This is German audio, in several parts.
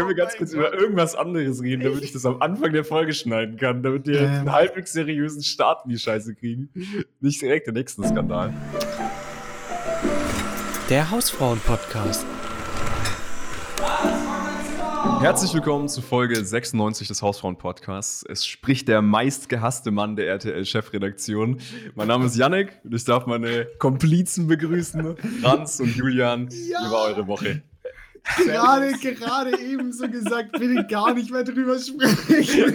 können wir ganz kurz über irgendwas anderes reden, damit ich das am Anfang der Folge schneiden kann, damit wir ähm. einen halbwegs seriösen Start in die Scheiße kriegen. Nicht direkt den nächsten Skandal. Der Hausfrauen-Podcast. Herzlich willkommen zu Folge 96 des Hausfrauen-Podcasts. Es spricht der meistgehasste Mann der RTL-Chefredaktion. Mein Name ist Yannick und ich darf meine Komplizen begrüßen, Franz und Julian, ja. über eure Woche. Gerade, gerade eben so gesagt, bitte gar nicht mehr drüber sprechen.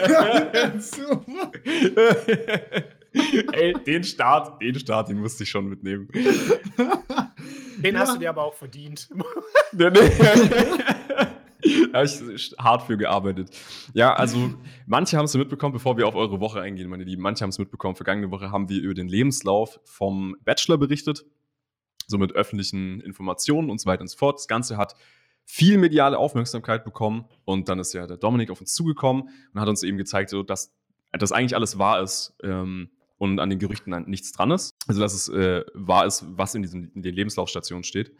Ey, den Start, den Start, den musste ich schon mitnehmen. Den ja. hast du dir aber auch verdient. da habe ich hart für gearbeitet. Ja, also manche haben es mitbekommen, bevor wir auf eure Woche eingehen, meine Lieben. Manche haben es mitbekommen. Vergangene Woche haben wir über den Lebenslauf vom Bachelor berichtet, so mit öffentlichen Informationen und so weiter und so fort. Das Ganze hat viel mediale Aufmerksamkeit bekommen und dann ist ja der Dominik auf uns zugekommen und hat uns eben gezeigt, so, dass das eigentlich alles wahr ist ähm, und an den Gerüchten nichts dran ist. Also dass es äh, wahr ist, was in, diesen, in den Lebenslaufstationen steht.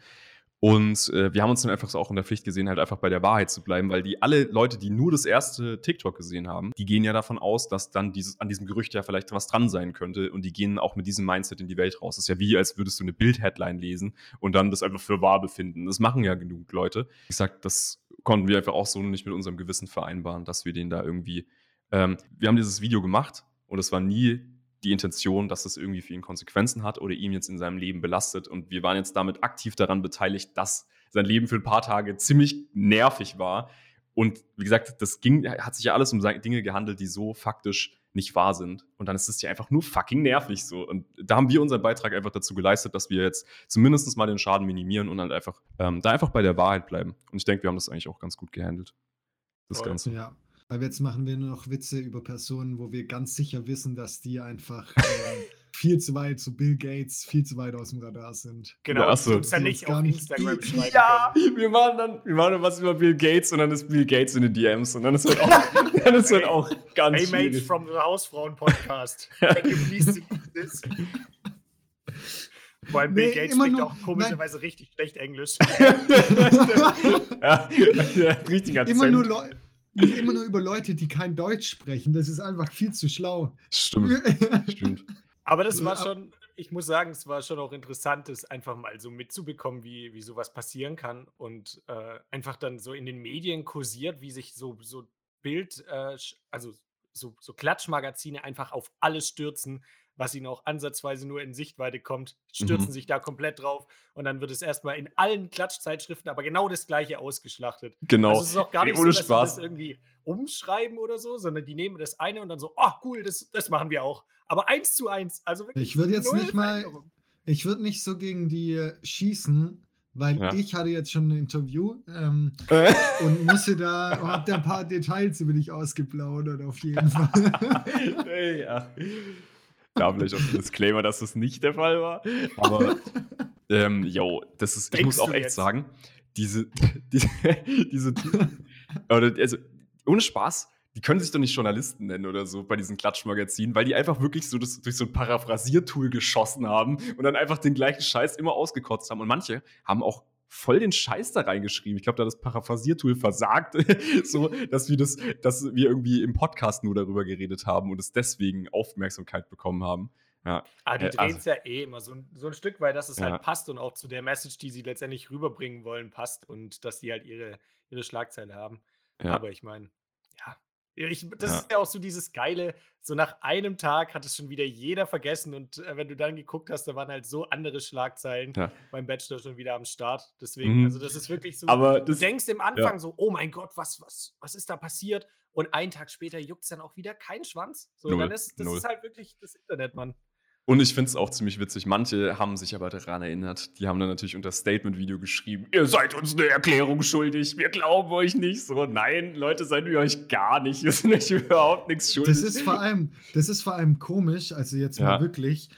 Und äh, wir haben uns dann einfach auch in der Pflicht gesehen, halt einfach bei der Wahrheit zu bleiben, weil die alle Leute, die nur das erste TikTok gesehen haben, die gehen ja davon aus, dass dann dieses, an diesem Gerücht ja vielleicht was dran sein könnte und die gehen auch mit diesem Mindset in die Welt raus. Das ist ja wie, als würdest du eine Bild-Headline lesen und dann das einfach für wahr befinden. Das machen ja genug Leute. Ich sag, das konnten wir einfach auch so nicht mit unserem Gewissen vereinbaren, dass wir den da irgendwie. Ähm, wir haben dieses Video gemacht und es war nie die Intention, dass es irgendwie für ihn Konsequenzen hat oder ihm jetzt in seinem Leben belastet. Und wir waren jetzt damit aktiv daran beteiligt, dass sein Leben für ein paar Tage ziemlich nervig war. Und wie gesagt, das ging, hat sich ja alles um Dinge gehandelt, die so faktisch nicht wahr sind. Und dann ist es ja einfach nur fucking nervig so. Und da haben wir unseren Beitrag einfach dazu geleistet, dass wir jetzt zumindest mal den Schaden minimieren und dann einfach ähm, da einfach bei der Wahrheit bleiben. Und ich denke, wir haben das eigentlich auch ganz gut gehandelt. Das Voll. Ganze. Ja. Weil jetzt machen wir nur noch Witze über Personen, wo wir ganz sicher wissen, dass die einfach äh, viel zu weit zu Bill Gates, viel zu weit aus dem Radar sind. Genau, ja, achso. uns ja nicht auf Instagram schreiben Ja, wir machen dann, wir machen dann was über Bill Gates und dann ist Bill Gates in den DMs und dann ist halt auch, dann ist halt auch ganz Hey Mates from the Hausfrauen Podcast. Can you please this? Vor allem Bill nee, Gates spricht nur, auch komischerweise nein. richtig schlecht Englisch. ja, ja, richtig Akzent. Immer nur Leute immer nur über Leute, die kein Deutsch sprechen. Das ist einfach viel zu schlau. Stimmt. Stimmt. Aber das war schon, ich muss sagen, es war schon auch interessant, das einfach mal so mitzubekommen, wie, wie sowas passieren kann. Und äh, einfach dann so in den Medien kursiert, wie sich so, so Bild, äh, also so, so Klatschmagazine einfach auf alles stürzen, was ihnen auch ansatzweise nur in Sichtweite kommt, stürzen mhm. sich da komplett drauf und dann wird es erstmal in allen Klatschzeitschriften aber genau das gleiche ausgeschlachtet. Genau. Also es ist auch gar nicht Ey, so, dass Spaß. sie das irgendwie umschreiben oder so, sondern die nehmen das eine und dann so, oh cool, das, das machen wir auch. Aber eins zu eins. Also wirklich. Ich würde jetzt nicht mal, ich würde nicht so gegen die schießen, weil ja. ich hatte jetzt schon ein Interview ähm, und musste da, hab da ein paar Details über dich ausgeplaudert, auf jeden Fall. hey, ja da vielleicht auch ein Disclaimer, dass das nicht der Fall war. Aber, ähm, yo, das ist, ich muss auch echt jetzt? sagen, diese, diese, diese, oder, also, ohne Spaß, die können sich doch nicht Journalisten nennen oder so bei diesen Klatschmagazinen, weil die einfach wirklich so das durch so ein Paraphrasiertool geschossen haben und dann einfach den gleichen Scheiß immer ausgekotzt haben. Und manche haben auch voll den Scheiß da reingeschrieben. Ich glaube, da hat das Paraphrasiertool versagt, so dass wir das, dass wir irgendwie im Podcast nur darüber geredet haben und es deswegen Aufmerksamkeit bekommen haben. Ja. Ah, die äh, drehen es also, ja eh immer so ein, so ein Stück, weil das es ja. halt passt und auch zu der Message, die sie letztendlich rüberbringen wollen, passt und dass die halt ihre, ihre Schlagzeile haben. Ja. Aber ich meine, ja, ich, das ja. ist ja auch so dieses Geile, so nach einem Tag hat es schon wieder jeder vergessen und äh, wenn du dann geguckt hast, da waren halt so andere Schlagzeilen ja. beim Bachelor schon wieder am Start. Deswegen, mhm. also das ist wirklich so, Aber du denkst im Anfang ja. so, oh mein Gott, was, was, was ist da passiert? Und einen Tag später juckt es dann auch wieder kein Schwanz. So, Null. dann ist, das Null. ist halt wirklich das Internet, Mann. Und ich finde es auch ziemlich witzig. Manche haben sich aber daran erinnert. Die haben dann natürlich unter Statement-Video geschrieben: Ihr seid uns eine Erklärung schuldig. Wir glauben euch nicht. So, nein, Leute, seid ihr euch gar nicht. Wir sind euch überhaupt nichts schuldig. Das ist vor allem, das ist vor allem komisch. Also jetzt mal ja. wirklich.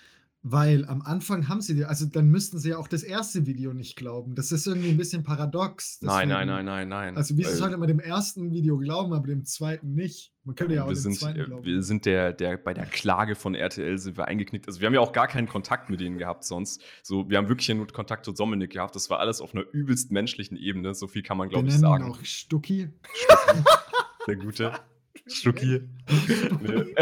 Weil am Anfang haben sie, also dann müssten sie ja auch das erste Video nicht glauben. Das ist irgendwie ein bisschen paradox. Deswegen, nein, nein, nein, nein, nein. Also wie sie sollte man dem ersten Video glauben, aber dem zweiten nicht? Man könnte ja auch wir dem sind, zweiten glauben. Wir sind der, der, bei der Klage von RTL sind wir eingeknickt. Also wir haben ja auch gar keinen Kontakt mit denen gehabt sonst. So, wir haben wirklich nur Kontakt zu Dominik gehabt. Das war alles auf einer übelst menschlichen Ebene. So viel kann man, glaube ich, sagen. auch Stucki. Der gute. Stucki. nee.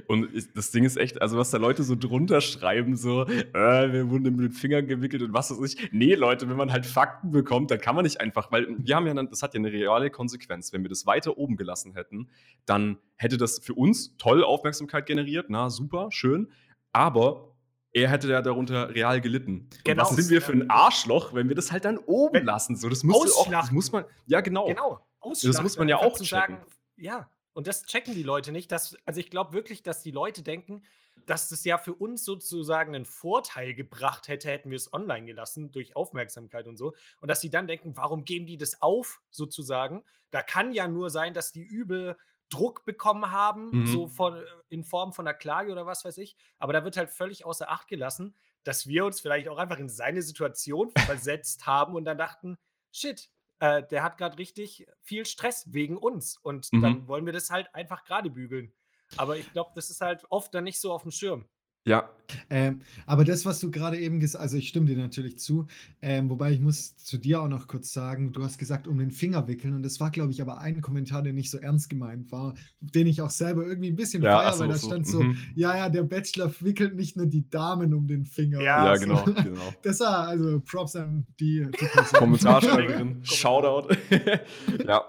Und das Ding ist echt, also was da Leute so drunter schreiben, so, äh, wir wurden mit den Fingern gewickelt und was weiß ich. Nee, Leute, wenn man halt Fakten bekommt, dann kann man nicht einfach, weil wir haben ja dann, das hat ja eine reale Konsequenz. Wenn wir das weiter oben gelassen hätten, dann hätte das für uns toll Aufmerksamkeit generiert, na super, schön. Aber er hätte ja darunter real gelitten. Genau. Und was sind wir für ein Arschloch, wenn wir das halt dann oben wenn lassen? So, das, muss auch, das muss man, ja genau. Genau. Das muss man ja auch checken. Sagen, ja, und das checken die Leute nicht. Dass, also ich glaube wirklich, dass die Leute denken, dass das ja für uns sozusagen einen Vorteil gebracht hätte, hätten wir es online gelassen durch Aufmerksamkeit und so. Und dass sie dann denken, warum geben die das auf, sozusagen? Da kann ja nur sein, dass die übel Druck bekommen haben, mhm. so von, äh, in Form von einer Klage oder was weiß ich. Aber da wird halt völlig außer Acht gelassen, dass wir uns vielleicht auch einfach in seine Situation versetzt haben und dann dachten, shit, äh, der hat gerade richtig viel Stress wegen uns. Und mhm. dann wollen wir das halt einfach gerade bügeln. Aber ich glaube, das ist halt oft dann nicht so auf dem Schirm. Ja. Ähm, aber das, was du gerade eben gesagt hast, also ich stimme dir natürlich zu, ähm, wobei ich muss zu dir auch noch kurz sagen, du hast gesagt, um den Finger wickeln und das war, glaube ich, aber ein Kommentar, der nicht so ernst gemeint war, den ich auch selber irgendwie ein bisschen ja, feier, weil da so, stand so, mhm. ja, ja, der Bachelor wickelt nicht nur die Damen um den Finger. Ja, ja genau, genau. Das war also Props an die, die Kommentarschreiberin, Shoutout. ja,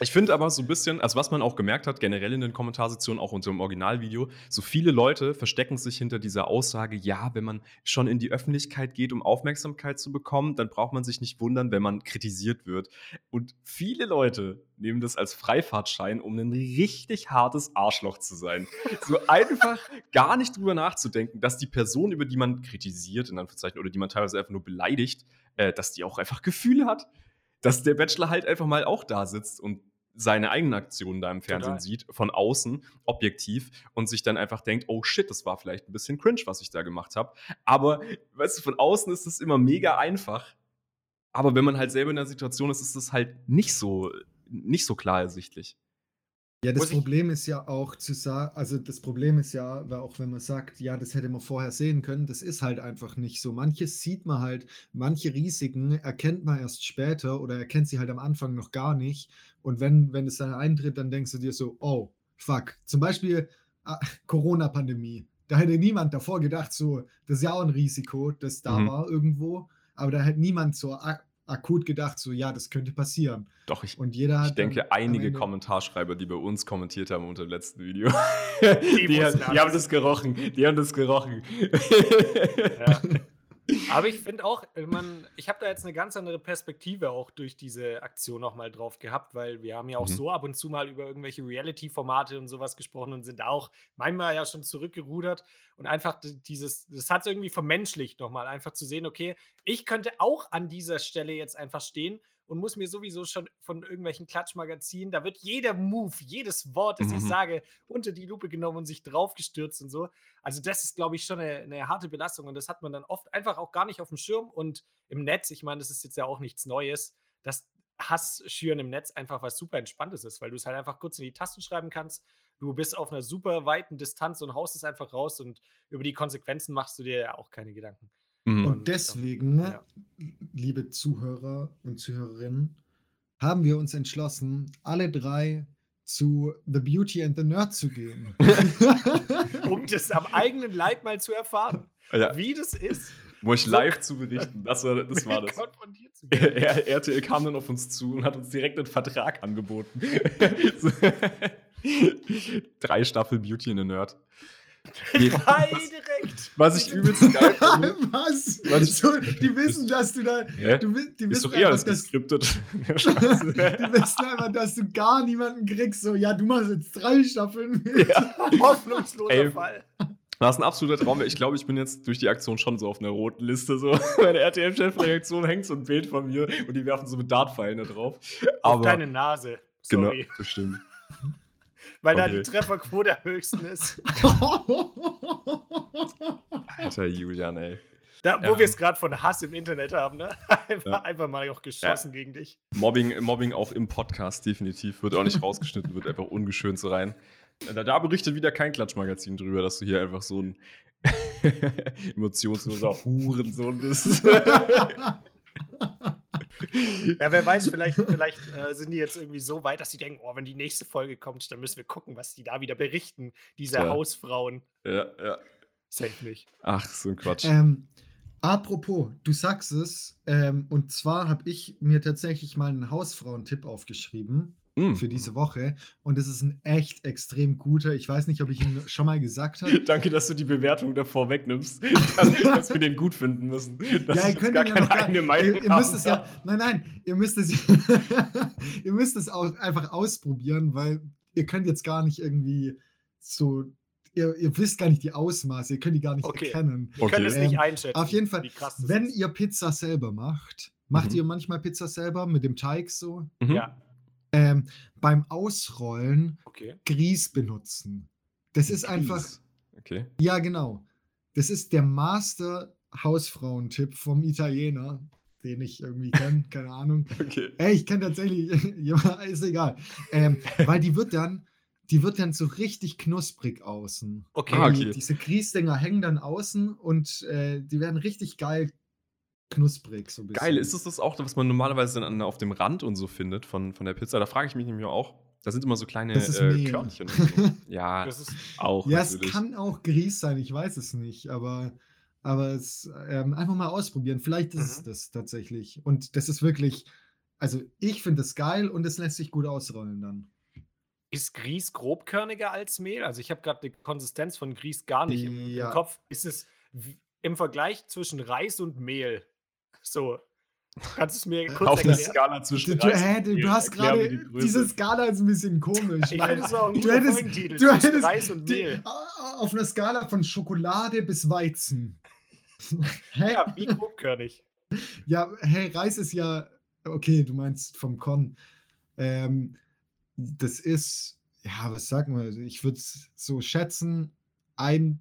ich finde aber so ein bisschen, also was man auch gemerkt hat, generell in den Kommentarsektionen, auch unter dem Originalvideo, so viele Leute verstecken sich hinter dieser Aussage, ja, wenn man schon in die Öffentlichkeit geht, um Aufmerksamkeit zu bekommen, dann braucht man sich nicht wundern, wenn man kritisiert wird. Und viele Leute nehmen das als Freifahrtschein, um ein richtig hartes Arschloch zu sein. So einfach gar nicht drüber nachzudenken, dass die Person, über die man kritisiert, in Anführungszeichen, oder die man teilweise einfach nur beleidigt, äh, dass die auch einfach Gefühle hat dass der Bachelor halt einfach mal auch da sitzt und seine eigenen Aktionen da im Fernsehen Total. sieht, von außen, objektiv, und sich dann einfach denkt, oh shit, das war vielleicht ein bisschen cringe, was ich da gemacht habe. Aber, weißt du, von außen ist es immer mega einfach. Aber wenn man halt selber in der Situation ist, ist es halt nicht so, nicht so klar ersichtlich. Ja, das Problem ist ja auch zu sagen, also das Problem ist ja, auch wenn man sagt, ja, das hätte man vorher sehen können, das ist halt einfach nicht so. Manches sieht man halt, manche Risiken erkennt man erst später oder erkennt sie halt am Anfang noch gar nicht. Und wenn, wenn es dann eintritt, dann denkst du dir so, oh, fuck. Zum Beispiel ah, Corona-Pandemie. Da hätte niemand davor gedacht, so, das ist ja auch ein Risiko, das da mhm. war irgendwo. Aber da hätte niemand so akut gedacht, so ja, das könnte passieren. Doch, ich, und jeder ich denke, einige Kommentarschreiber, die bei uns kommentiert haben unter dem letzten Video, die, die, die haben das gerochen. Die haben das gerochen. Ja. Aber ich finde auch, äh, man, ich habe da jetzt eine ganz andere Perspektive auch durch diese Aktion nochmal drauf gehabt, weil wir haben ja auch mhm. so ab und zu mal über irgendwelche Reality-Formate und sowas gesprochen und sind da auch manchmal ja schon zurückgerudert und einfach dieses, das hat es irgendwie vermenschlicht nochmal, einfach zu sehen, okay, ich könnte auch an dieser Stelle jetzt einfach stehen und muss mir sowieso schon von irgendwelchen Klatschmagazinen, da wird jeder Move, jedes Wort, das mhm. ich sage, unter die Lupe genommen und sich draufgestürzt und so. Also das ist, glaube ich, schon eine, eine, harte Belastung und das hat man dann oft einfach auch gar nicht auf dem Schirm und im Netz, ich meine, das ist jetzt ja auch nichts Neues, dass Hass schüren im Netz einfach was super Entspanntes ist, weil du es halt einfach kurz in die Tasten schreiben kannst. Du bist auf einer super weiten Distanz und haust es einfach raus und über die Konsequenzen machst du dir ja auch keine Gedanken. Mhm. Und deswegen, ja. liebe Zuhörer und Zuhörerinnen, haben wir uns entschlossen, alle drei zu The Beauty and the Nerd zu gehen. um das am eigenen Leib mal zu erfahren, ja. wie das ist. Wo ich live zu berichten, das war das. War das. RTL kam dann auf uns zu und hat uns direkt einen Vertrag angeboten. Drei Staffel Beauty and the Nerd. Drei direkt. Was ich übelst geil finde. Was? was so, die wissen, dass du da. Ja? Du, die ist doch eh alles geskriptet. die wissen einfach, dass du gar niemanden kriegst. So, ja, du machst jetzt drei Staffeln. Ja. Hoffnungsloser Ey. Fall. Das ist ein absoluter Traum. Ich glaube, ich bin jetzt durch die Aktion schon so auf einer roten Liste. So. Meine RTL-Chefreaktion hängt so ein Bild von mir und die werfen so mit Dartpfeilen da drauf. Aber, auf deine Nase. Genau, Sorry. Genau, das stimmt weil da die Trefferquote am höchsten ist. Alter Julian, ey. Da, wo ja. wir es gerade von Hass im Internet haben, ne? Einfach, ja. einfach mal auch geschossen ja. gegen dich. Mobbing, Mobbing auch im Podcast, definitiv. Wird auch nicht rausgeschnitten, wird einfach ungeschönt so rein. Da, da berichtet wieder kein Klatschmagazin drüber, dass du hier einfach so ein emotionsloser Hurensohn bist. Ja, wer weiß, vielleicht, vielleicht äh, sind die jetzt irgendwie so weit, dass sie denken, oh, wenn die nächste Folge kommt, dann müssen wir gucken, was die da wieder berichten, diese Ja. Hausfrauen. Ja, ja. Safe nicht. Ach, so ein Quatsch. Ähm, apropos, du sagst es, ähm, und zwar habe ich mir tatsächlich mal einen Hausfrauentipp aufgeschrieben Mm. für diese Woche und es ist ein echt extrem guter. Ich weiß nicht, ob ich ihn schon mal gesagt habe. Danke, dass du die Bewertung davor wegnimmst, dass, dass wir den gut finden müssen. Ja, ihr könnt gar ihn ja keine gar, eigene ihr, Meinung ihr haben müsst es ja, nein, nein, ihr müsst es, ihr müsst es auch einfach ausprobieren, weil ihr könnt jetzt gar nicht irgendwie so, ihr, ihr wisst gar nicht die Ausmaße, ihr könnt die gar nicht Okay. erkennen. Wir können es Okay. nicht Ähm, einschätzen. auf jeden Fall, wie krass das Wenn ist. ihr Pizza selber macht, macht Mhm. ihr manchmal Pizza selber mit dem Teig so? Mhm. Ja, Ähm, beim Ausrollen okay. Grieß benutzen. Das ist einfach, Grieß. Okay. ja genau. Das ist der Master Hausfrauentipp vom Italiener, den ich irgendwie kenne, keine Ahnung. Okay. Ey, ich kenne tatsächlich, ja, ist egal. Ähm, weil die wird dann, die wird dann so richtig knusprig außen. Okay. Ah, Die- okay. Diese Grießdinger hängen dann außen und äh, die werden richtig geil knusprig. So ein bisschen. Geil, ist es das auch, was man normalerweise dann an- auf dem Rand und so findet von, von der Pizza? Da frage ich mich nämlich auch. Da sind immer so kleine Das ist äh. Körnchen. So. Ja, Das ist, auch. Ja, es natürlich. kann auch Grieß sein, ich weiß es nicht, aber, aber es ähm, einfach mal ausprobieren. Vielleicht ist es Mhm. das tatsächlich. Und das ist wirklich, also ich finde es geil und es lässt sich gut ausrollen dann. ist Grieß grobkörniger als Mehl? Also ich habe gerade die Konsistenz von Grieß gar nicht im, Ja. im Kopf. Ist es im Vergleich zwischen Reis und Mehl? So, kannst du es mir kurz Auf einer erklären? Skala Du, zwischen du, du, Mehl. du hast gerade, die diese Skala ist ein bisschen komisch. Ich ein du hättest- du hättest Reis und Mehl. auf einer Skala von Schokolade bis Weizen. hä? Ja, wie grobkörnig. Ja, hey, Reis ist ja, okay, du meinst vom Korn. Ähm, das ist, ja, was sagen wir? Ich würde es so schätzen, ein,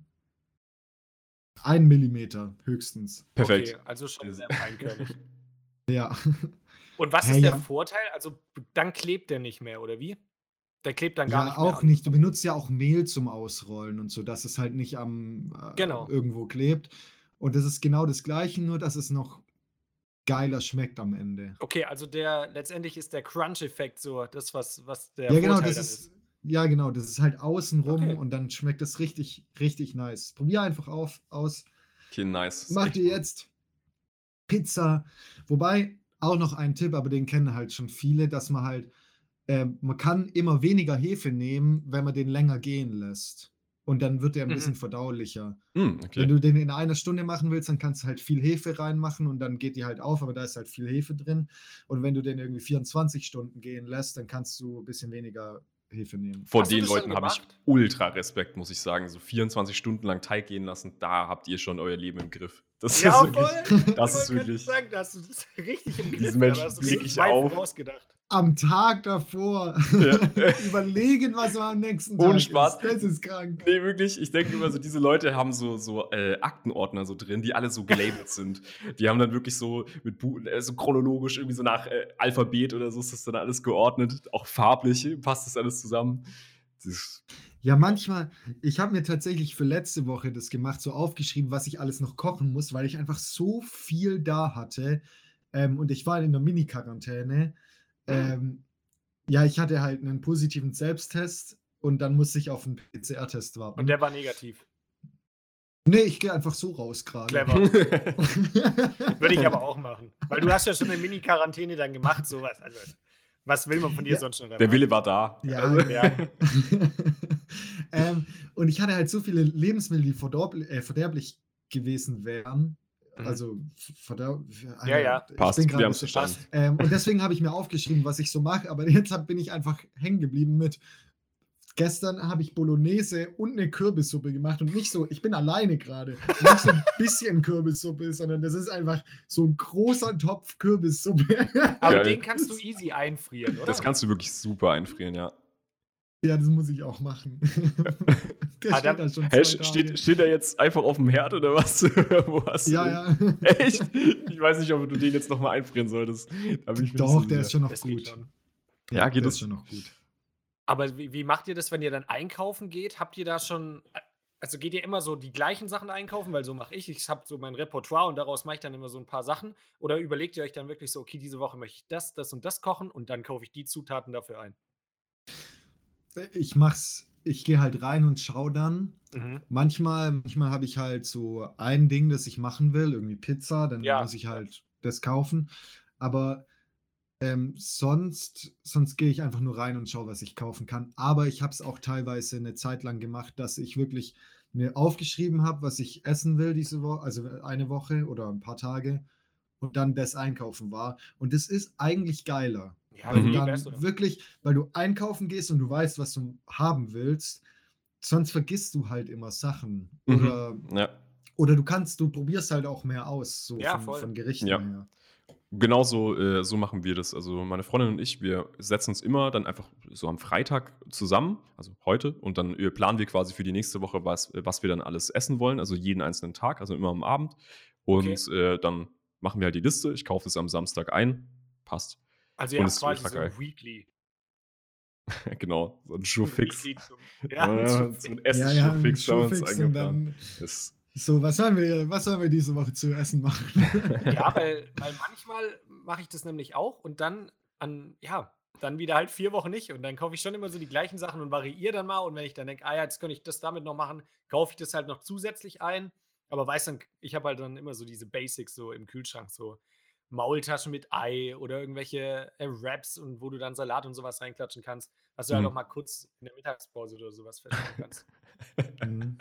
ein Millimeter höchstens. Perfekt. Okay, also schon sehr feinkörnig. Ja. Und was ist der ja. Vorteil? Also dann klebt der nicht mehr, oder wie? Der klebt dann gar ja, nicht mehr. auch an. nicht. Du benutzt ja auch Mehl zum Ausrollen und so, dass es halt nicht am äh, Genau. irgendwo klebt. Und das ist genau das Gleiche, nur dass es noch geiler schmeckt am Ende. Okay, also der letztendlich ist der Crunch-Effekt so das, was, was der ja, genau, Vorteil das dann ist, ja, genau, das ist halt außenrum Okay. und dann schmeckt es richtig, richtig nice. Probier einfach auf, aus. Okay, nice. Mach dir jetzt Pizza. Wobei, auch noch ein Tipp, aber den kennen halt schon viele, dass man halt, ähm, man kann immer weniger Hefe nehmen, wenn man den länger gehen lässt. Und dann wird der ein Mhm. bisschen verdaulicher. Hm, Wenn okay. du den in einer Stunde machen willst, dann kannst du halt viel Hefe reinmachen und dann geht die halt auf, aber da ist halt viel Hefe drin. Und wenn du den irgendwie 24 Stunden gehen lässt, dann kannst du ein bisschen weniger Hefe nehmen. Vor Hast den Leuten habe ich ultra Respekt, muss ich sagen. So 24 Stunden lang Teig gehen lassen, da habt ihr schon euer Leben im Griff. Das Ja, ist wirklich. voll. das ist wirklich- Sagen, da hast du das richtig im Griff. Diese da Menschen hast du blick richtig ich auf. vorausgedacht. Am Tag davor Ja. überlegen, was man am nächsten Ohne Tag Spaß. ist. Das ist krank. Nee, wirklich, ich denke immer so, diese Leute haben so, so äh, Aktenordner so drin, die alle so gelabelt sind. Die haben dann wirklich so mit Bu äh, so chronologisch irgendwie so nach äh, Alphabet oder so ist das dann alles geordnet. Auch farblich passt das alles zusammen. Das Ja, manchmal, ich habe mir tatsächlich für letzte Woche das gemacht, so aufgeschrieben, was ich alles noch kochen muss, weil ich einfach so viel da hatte. Ähm, und ich war in der Mini-Quarantäne. Ähm, ja, ich hatte halt einen positiven Selbsttest und dann musste ich auf einen PCR-Test warten. Und der war negativ. nee, ich gehe einfach so raus gerade. Clever. Würde ich aber auch machen. Weil du hast ja schon eine Mini-Quarantäne dann gemacht, sowas. Also, was will man von dir Ja. sonst schon der erwarten? Wille war da. Ja, Also- Ja. ähm, und ich hatte halt so viele Lebensmittel, die äh, verderblich gewesen wären. Mhm. Also, verderb Ja, ja. ich Passt, bin wir gerade haben es. Ähm, und deswegen habe ich mir aufgeschrieben, was ich so mache. Aber jetzt hab, bin ich einfach hängen geblieben mit. Gestern habe ich Bolognese und eine Kürbissuppe gemacht und nicht so, ich bin alleine gerade. Nicht so ein bisschen Kürbissuppe, sondern das ist einfach so ein großer Topf Kürbissuppe. Aber Geil. den kannst du easy einfrieren, oder? Das kannst du wirklich super einfrieren, ja. Ja, das muss ich auch machen. Der Ah, steht da schon Tage. steht, steht er jetzt einfach auf dem Herd oder was? Wo hast du Ja, den? ja. Echt? Ich weiß nicht, ob du den jetzt nochmal einfrieren solltest. Doch, der ist schon noch Das geht gut. schon. Ja, geht der das? ist schon noch gut. Aber wie, wie macht ihr das, wenn ihr dann einkaufen geht? Habt ihr da schon, also geht ihr immer so die gleichen Sachen einkaufen, weil so mache ich. Ich habe so mein Repertoire und daraus mache ich dann immer so ein paar Sachen. Oder überlegt ihr euch dann wirklich so, okay, diese Woche möchte ich das, das und das kochen und dann kaufe ich die Zutaten dafür ein? Ich mach's, ich gehe halt rein und schaue dann. Mhm. Manchmal, manchmal habe ich halt so ein Ding, das ich machen will, irgendwie Pizza, dann ja. muss ich halt das kaufen. Aber ähm, sonst sonst gehe ich einfach nur rein und schaue, was ich kaufen kann. Aber ich habe es auch teilweise eine Zeit lang gemacht, dass ich wirklich mir aufgeschrieben habe, was ich essen will diese Woche, also eine Woche oder ein paar Tage und dann das einkaufen war. Und das ist eigentlich geiler. Ja, weil du dann wirklich, weil du einkaufen gehst und du weißt, was du haben willst, sonst vergisst du halt immer Sachen. Mhm. Oder, ja. oder du kannst, du probierst halt auch mehr aus, so ja, von, von, Gerichten ja. her. Genauso äh, so machen wir das. Also meine Freundin und ich, wir setzen uns immer dann einfach so am Freitag zusammen, also heute, und dann äh, planen wir quasi für die nächste Woche, was, was wir dann alles essen wollen, also jeden einzelnen Tag, also immer am Abend. Und okay. äh, dann machen wir halt die Liste. Ich kaufe es am Samstag ein. Passt. Also ja, quasi so ein Weekly. genau, so ein Schuhfix. Ja, ja, so ein Essen-Schuhfix ja, ja, haben wir uns eingeplant. So, was sollen wir, was sollen wir diese Woche zu essen machen? ja, weil, weil manchmal mache ich das nämlich auch und dann an, ja, dann wieder halt vier Wochen nicht und dann kaufe ich schon immer so die gleichen Sachen und variiere dann mal und wenn ich dann denke, ah ja, jetzt könnte ich das damit noch machen, kaufe ich das halt noch zusätzlich ein, aber weiß dann, ich habe halt dann immer so diese Basics so im Kühlschrank, so Maultaschen mit Ei oder irgendwelche äh, Wraps und wo du dann Salat und sowas reinklatschen kannst, was du mhm. halt auch mal kurz in der Mittagspause oder sowas feststellen kannst. Mhm.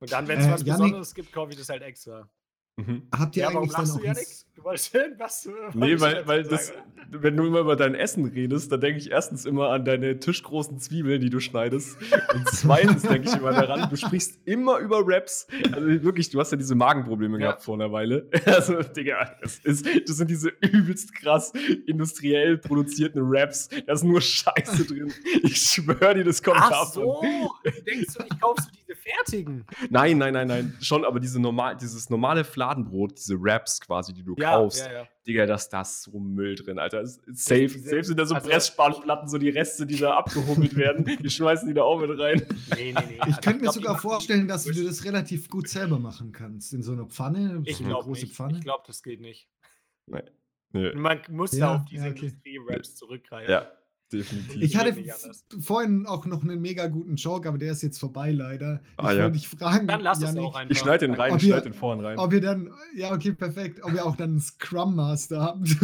Und dann, wenn es äh, was Janik, Besonderes gibt, kaufe ich das halt extra. Mhm. Habt ihr ja, eigentlich dann auch du, Janik? Du wolltest hin, was? Nee, weil, weil das, wenn du immer über dein Essen redest, dann denke ich erstens immer an deine tischgroßen Zwiebeln, die du schneidest. Und zweitens denke ich immer daran, du sprichst immer über Raps. Also wirklich, du hast ja diese Magenprobleme ja. gehabt vor einer Weile. Also, Digga, das, ist, das sind diese übelst krass industriell produzierten Raps. Da ist nur Scheiße drin. Ich schwöre dir, das kommt Ach davon. so, denkst du, ich kaufe so diese fertigen? Nein, nein, nein, nein. Schon, aber diese normal, dieses normale Fladenbrot, diese Raps quasi, die du ja, kaufst. Ja, ja. Digga, da ist das so Müll drin, Alter. Safe, safe sind da so also, Pressspanplatten, so die Reste, die da abgehummelt werden. Die schmeißen die da auch mit rein. Nee, nee, nee. Ich könnte mir sogar vorstellen, dass du das relativ gut selber machen kannst. In so einer Pfanne, ich so eine große nicht. Pfanne. Ich glaube, das geht nicht. Nee. nee. Man muss ja, da auf diese okay. Industrie-Raps zurückgreifen. Ja, definitiv. Ich hatte vorhin auch noch einen mega guten Joke, aber der ist jetzt vorbei leider. Ah, ich ja. wollte dich fragen. Dann lass Janik, es auch einfach. Ich schneide den rein, ich schneide den vorne rein. Ob ihr dann, ja, okay, perfekt. Ob ihr auch dann einen Scrum Master habt.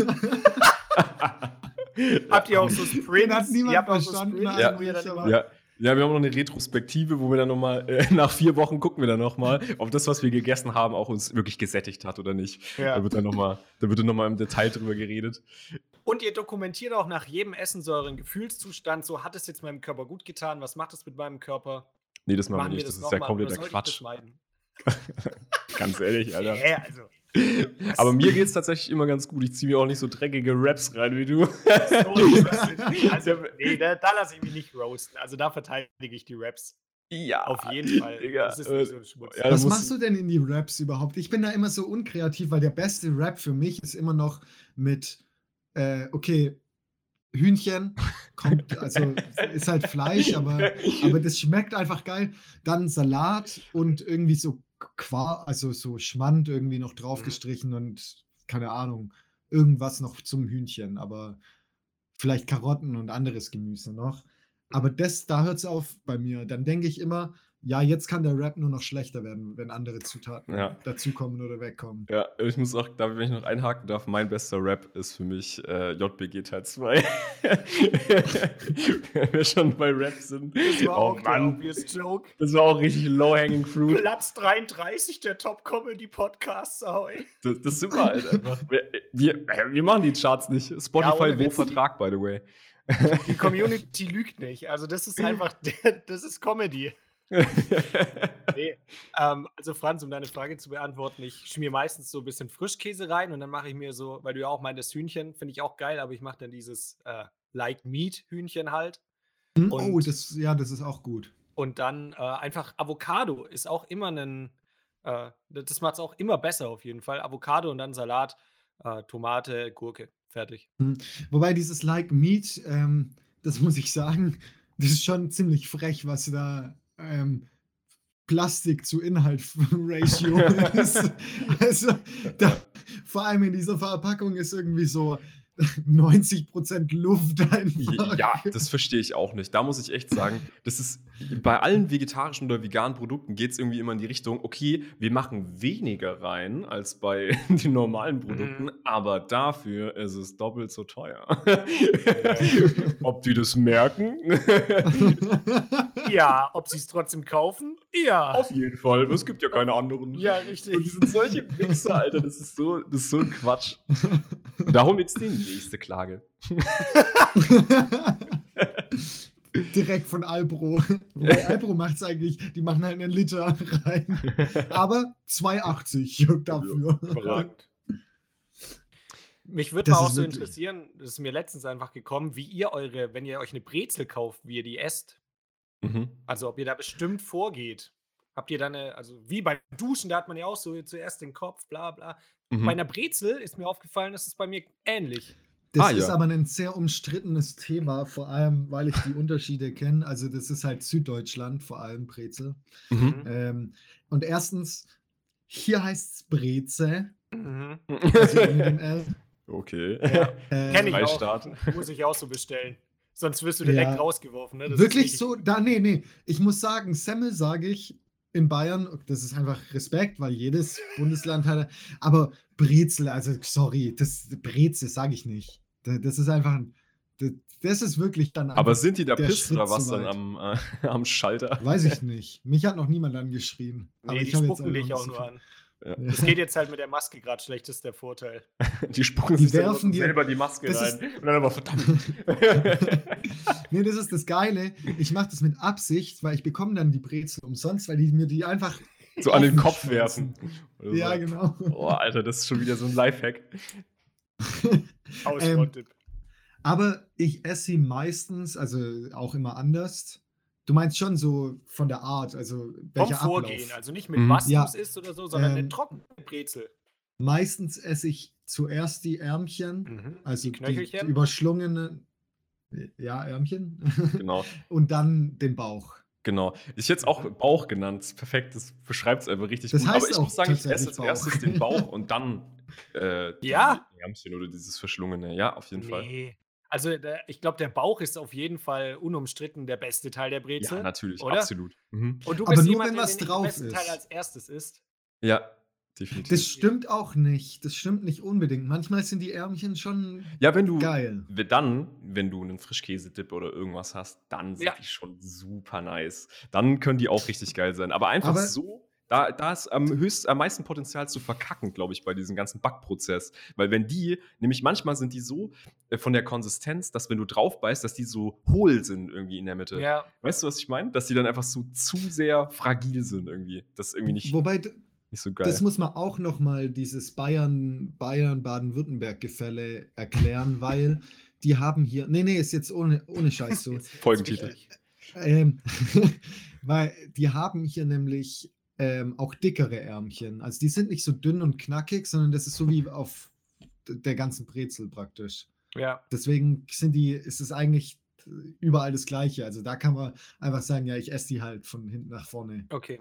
habt ihr auch so Sprints? Hat niemand verstanden. So ja. ja. Ja, wir haben noch eine Retrospektive, wo wir dann nochmal, äh, nach vier Wochen gucken wir dann nochmal, ob das, was wir gegessen haben, auch uns wirklich gesättigt hat oder nicht. Ja. Da wird dann nochmal, da wird dann nochmal im Detail drüber geredet. Und ihr dokumentiert auch nach jedem Essen so euren Gefühlszustand. So, hat es jetzt meinem Körper gut getan? Was macht es mit meinem Körper? Nee, das machen, machen wir nicht. Das, das ist ja kompletter Quatsch. Ganz ehrlich, Alter. Yeah, also. Aber mir geht es tatsächlich immer ganz gut. Ich ziehe mir auch nicht so dreckige Raps rein wie du. also, nee, da, da lasse ich mich nicht roasten. Also da verteidige ich die Raps. Ja. Auf jeden Fall. Digga, das ist nicht so Ja, Was machst du denn in die Raps überhaupt? Ich bin da immer so unkreativ, weil der beste Rap für mich ist immer noch mit, äh, okay, Hühnchen kommt, also ist halt Fleisch, aber, aber das schmeckt einfach geil. Dann Salat und irgendwie so Qua, also so Schmand irgendwie noch draufgestrichen mhm. und keine Ahnung, irgendwas noch zum Hühnchen, aber vielleicht Karotten und anderes Gemüse noch. Aber das, da hört es auf bei mir. Dann denke ich immer, ja, jetzt kann der Rap nur noch schlechter werden, wenn andere Zutaten ja. dazukommen oder wegkommen. Ja, ich muss auch, da wenn ich noch einhaken darf, mein bester Rap ist für mich äh, JBG Teil 2. wenn wir schon bei Rap sind. Das war oh, auch Mann. der Joke. Das war auch richtig low-hanging fruit. Platz 33 der Top-Comedy-Podcasts, das, das sind wir halt einfach. Wir, wir, wir, machen die Charts nicht. Spotify, ja, Vertrag, by the way. Die Community lügt nicht. Also das ist einfach, das ist Comedy. nee, ähm, also Franz, um deine Frage zu beantworten, ich schmier meistens so ein bisschen Frischkäse rein und dann mache ich mir so, weil du ja auch meintest, Hühnchen finde ich auch geil, aber ich mache dann dieses äh, Like Meat Hühnchen halt. Mhm, oh, das, ja, das ist auch gut. Und dann äh, einfach Avocado ist auch immer ein, äh, das macht es auch immer besser auf jeden Fall. Avocado und dann Salat, äh, Tomate, Gurke, fertig. Mhm. Wobei dieses Like Meat, ähm, das muss ich sagen, das ist schon ziemlich frech, was da ähm, Plastik zu Inhalt-Ratio ist. Also, da, vor allem in dieser Verpackung ist irgendwie so 90% Luft einfach. Ja, das verstehe ich auch nicht. Da muss ich echt sagen, das ist bei allen vegetarischen oder veganen Produkten geht es irgendwie immer in die Richtung, okay, wir machen weniger rein als bei den normalen Produkten, mhm. aber dafür ist es doppelt so teuer. ob die das merken? Ja, ob sie es trotzdem kaufen? Ja. Auf jeden Fall. Es gibt ja keine anderen. Ja, richtig. Und die sind solche Wichser, Alter. Das ist so, das ist so ein Quatsch. Darum jetzt die nächste Klage. Direkt von Albro. Wobei Albro macht es eigentlich, die machen halt einen Liter rein. Aber 2,80 dafür. Überragend. Mich würde mal auch so interessieren, das ist mir letztens einfach gekommen, wie ihr eure, wenn ihr euch eine Brezel kauft, wie ihr die esst. Mhm. Also ob ihr da bestimmt vorgeht. Habt ihr dann eine, also wie beim Duschen, da hat man ja auch so zuerst den Kopf, bla bla. Mhm. Bei einer Brezel ist mir aufgefallen, das ist bei mir ähnlich. Das ah, ist ja. aber ein sehr umstrittenes Thema, vor allem, weil ich die Unterschiede kenne. Also, das ist halt Süddeutschland, vor allem Brezel. Mhm. Ähm, und erstens, hier heißt es Breze. Mhm. Also. Okay. Ja. Äh, Kenn ich auch. Muss ich auch so bestellen. Sonst wirst du direkt ja. rausgeworfen. Ne? Wirklich so? Da, nee, nee. Ich muss sagen, Semmel sage ich in Bayern, das ist einfach Respekt, weil jedes Bundesland hat. Aber Brezel, also sorry, das Brezel sage ich nicht. Das ist einfach ein. Das ist wirklich dann. Aber sind die da pisst oder was dann am, äh, am Schalter? Weiß ich nicht. Mich hat noch niemand angeschrien. Nee, aber die spucken dich auch nur an. Ja. Das geht jetzt halt mit der Maske gerade schlecht, das ist der Vorteil. Die spucken die sich werfen selber die Maske rein. und dann aber verdammt. nee, das ist das Geile. Ich mache das mit Absicht, weil ich bekomme dann die Brezel umsonst, weil die mir die einfach so an den Kopf werfen. Ja, so. genau. Oh, Alter, das ist schon wieder so ein Lifehack. ähm, aber ich esse sie meistens, also auch immer anders. Du meinst schon so von der Art, also welcher Vom Vorgehen, Ablauf. also nicht mit mhm. was ja. du isst oder so, sondern ähm, eine trockene Brezel. Meistens esse ich zuerst die Ärmchen, mhm. also die, die, die überschlungenen, ja, Ärmchen. Genau. Und dann den Bauch. Genau. Ich hätte es auch Bauch genannt. Perfekt, das beschreibt es einfach richtig das gut. Heißt Aber ich muss sagen, ich esse zuerst den Bauch und dann äh, ja? die Ärmchen oder dieses Verschlungene. Ja, auf jeden nee. Fall. Also, der, ich glaube, der Bauch ist auf jeden Fall unumstritten der beste Teil der Brezel. Ja, natürlich, oder? absolut. Mhm. Und du bist Aber nur, jemand, wenn was der drauf den besten ist. Teil als erstes isst. Ja, definitiv. Das stimmt auch nicht. Das stimmt nicht unbedingt. Manchmal sind die Ärmchen schon ja, wenn du, geil. Dann, wenn du einen Frischkäsedip oder irgendwas hast, dann sind ja. die schon super nice. Dann können die auch richtig geil sein. Aber einfach Aber so da, da ist am, höchst, am meisten Potenzial zu verkacken, glaube ich, bei diesem ganzen Backprozess. Weil wenn die, nämlich manchmal sind die so äh, von der Konsistenz, dass wenn du drauf beißt, dass die so hohl sind irgendwie in der Mitte. Ja. Weißt du, was ich meine? Dass die dann einfach so zu sehr fragil sind irgendwie. Das ist irgendwie nicht, Wobei, nicht so geil. Das muss man auch noch mal dieses Bayern, Bayern-Baden-Württemberg-Gefälle erklären, weil die haben hier, nee, nee, ist jetzt ohne, ohne Scheiß so. Folgentitel. Ähm, weil die haben hier nämlich ähm, auch dickere Ärmchen. Also die sind nicht so dünn und knackig, sondern das ist so wie auf der ganzen Brezel praktisch. Ja. Deswegen sind die, ist es eigentlich überall das Gleiche. Also da kann man einfach sagen, ja, ich esse die halt von hinten nach vorne. Okay.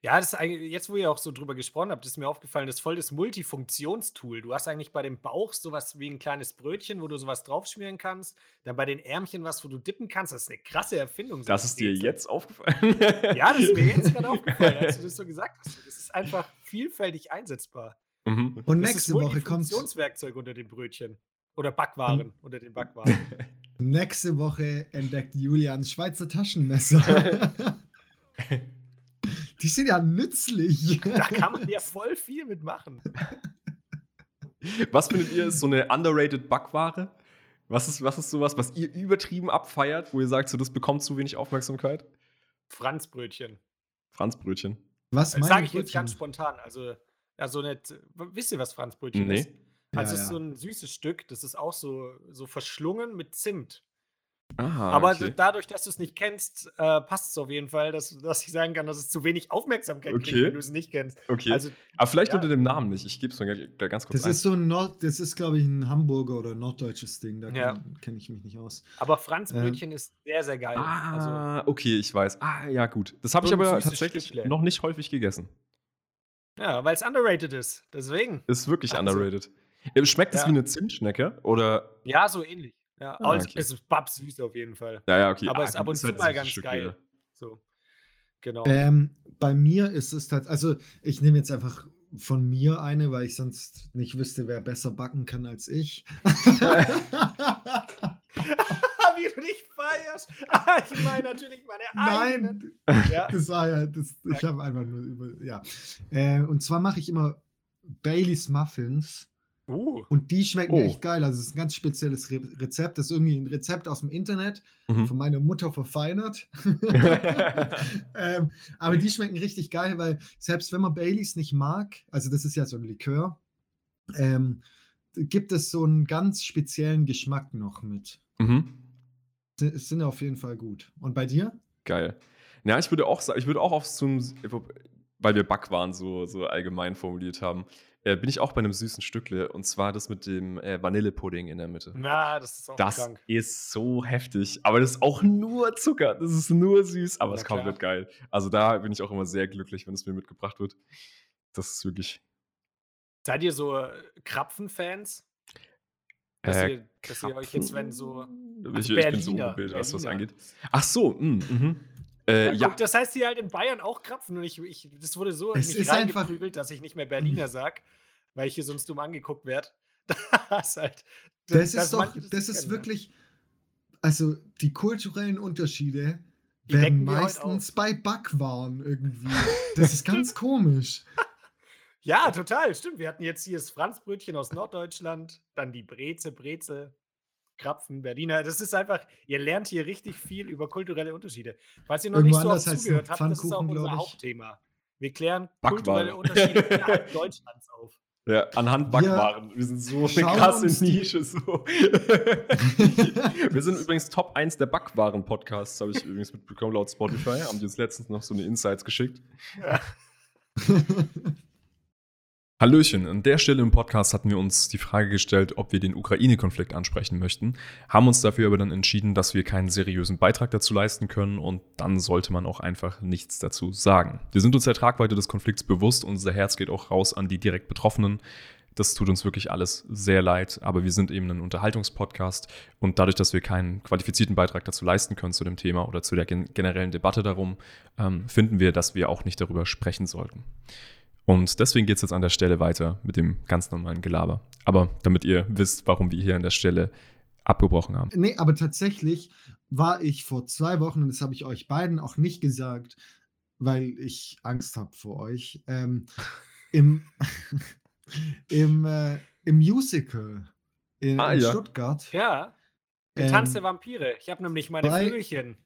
Ja, das ist eigentlich, jetzt wo ihr auch so drüber gesprochen habt, ist mir aufgefallen, das ist voll das Multifunktionstool. Du hast eigentlich bei dem Bauch sowas wie ein kleines Brötchen, wo du sowas draufschmieren kannst. Dann bei den Ärmchen was, wo du dippen kannst. Das ist eine krasse Erfindung. Das ist dir jetzt aufgefallen? ja, das ist mir jetzt gerade aufgefallen, als du das so gesagt hast. Das ist einfach vielfältig einsetzbar. Mhm. Und das nächste Woche kommt. Funktionswerkzeug unter den Brötchen. Oder Backwaren mhm. unter den Backwaren. nächste Woche entdeckt Julians Schweizer Taschenmesser. Die sind ja nützlich. Da kann man ja voll viel mitmachen. Was findet ihr ist so eine underrated Backware? Was ist, was ist sowas, was ihr übertrieben abfeiert, wo ihr sagt, so, das bekommt zu wenig Aufmerksamkeit? Franzbrötchen. Franzbrötchen. Was das sage ich jetzt ganz spontan. Also, ja, so nicht. Wisst ihr, was Franzbrötchen nee. ist? Also, ja, es ist ja. so ein süßes Stück, das ist auch so, so verschlungen mit Zimt. Aha, Aber okay. dadurch, dass du es nicht kennst, äh, passt es auf jeden Fall, dass, dass ich sagen kann, dass es zu wenig Aufmerksamkeit okay. kriegt, wenn du es nicht kennst. Okay. Also, Aber vielleicht ja. unter dem Namen nicht. Ich gebe es mal ganz kurz Das ein. ist so ein Nord, das ist, glaube ich, ein Hamburger oder norddeutsches Ding. Da ja. kenne ich mich nicht aus. Aber Franz ähm. Brötchen ähm. ist sehr, sehr geil. Ah, also, okay, ich weiß. Ah, ja, gut. Das habe ich aber tatsächlich Stückle. noch nicht häufig gegessen. Ja, weil es underrated ist. Deswegen. Ist wirklich also. underrated. Schmeckt es ja. wie eine Zimtschnecke? Oder? Ja, so ähnlich. Ja, ah, okay. es ist babsüß auf jeden Fall. Ja, ja, okay. Aber ah, es ist ab und zu halt mal ganz geil. So. Genau. Ähm, bei mir ist es tatsächlich, also ich nehme jetzt einfach von mir eine, weil ich sonst nicht wüsste, wer besser backen kann als ich. Wie du dich feierst. ich meine natürlich meine eigenen. Nein, ja. das war ja, das, ich habe einfach nur über, ja. Äh, und zwar mache ich immer Baileys Muffins Uh. Und die schmecken oh. echt geil. Also es ist ein ganz spezielles Re Rezept. Das ist irgendwie ein Rezept aus dem Internet, mhm. von meiner Mutter verfeinert. ähm, aber die schmecken richtig geil, weil selbst wenn man Baileys nicht mag, also das ist ja so ein Likör, ähm, gibt es so einen ganz speziellen Geschmack noch mit. Mhm. Es sind auf jeden Fall gut. Und bei dir? Geil. Ja, ich würde auch sagen, ich würde auch auf ein, weil wir Backwaren so, so allgemein formuliert haben, äh, bin ich auch bei einem süßen Stückle und zwar das mit dem äh, Vanillepudding in der Mitte. Na, das ist auch Das krank. ist so heftig, aber das ist auch nur Zucker, das ist nur süß, aber es ist komplett geil. Also da bin ich auch immer sehr glücklich, wenn es mir mitgebracht wird. Das ist wirklich. Seid ihr so äh, Krapfen-Fans? Dass, äh, ihr, dass ihr euch jetzt, wenn so. Ich, ich bin so ungebildet, was das angeht. Ach so, mh, mh. Äh, ja, Das heißt hier halt in Bayern auch Krapfen und ich, ich das wurde so es in mich reingeprügelt, dass ich nicht mehr Berliner sag, weil ich hier sonst dumm angeguckt werde. das halt, das, das ist doch, das, das ist kennen, wirklich, also die kulturellen Unterschiede die werden meistens bei Backwaren irgendwie. Das ist ganz komisch. Ja, total, stimmt. Wir hatten jetzt hier das Franzbrötchen aus Norddeutschland, dann die Breze, Breze, Krapfen, Berliner. Das ist einfach, ihr lernt hier richtig viel über kulturelle Unterschiede. Falls ihr noch Irgendwo nicht so oft zugehört habt, das ist auch unser Hauptthema. Wir klären Backwaren. kulturelle Unterschiede innerhalb Deutschlands auf. Ja, anhand Backwaren. Wir, wir sind so eine krasse Nische. So. wir sind übrigens Top 1 der Backwaren-Podcasts, habe ich übrigens mitbekommen, laut Spotify. Haben die uns letztens noch so eine Insights geschickt. Ja. Hallöchen, an der Stelle im Podcast hatten wir uns die Frage gestellt, ob wir den Ukraine-Konflikt ansprechen möchten, haben uns dafür aber dann entschieden, dass wir keinen seriösen Beitrag dazu leisten können und dann sollte man auch einfach nichts dazu sagen. Wir sind uns der Tragweite des Konflikts bewusst unser Herz geht auch raus an die direkt Betroffenen. Das tut uns wirklich alles sehr leid, aber wir sind eben ein Unterhaltungspodcast und dadurch, dass wir keinen qualifizierten Beitrag dazu leisten können zu dem Thema oder zu der generellen Debatte darum, ähm, finden wir, dass wir auch nicht darüber sprechen sollten. Und deswegen geht es jetzt an der Stelle weiter mit dem ganz normalen Gelaber. Aber damit ihr wisst, warum wir hier an der Stelle abgebrochen haben. Nee, aber tatsächlich war ich vor zwei Wochen, und das habe ich euch beiden auch nicht gesagt, weil ich Angst habe vor euch, ähm, im, im, äh, im Musical in, ah, in ja. Stuttgart. Ja. Ähm, Tanz der Vampire. Ich habe nämlich meine bei, Vögelchen.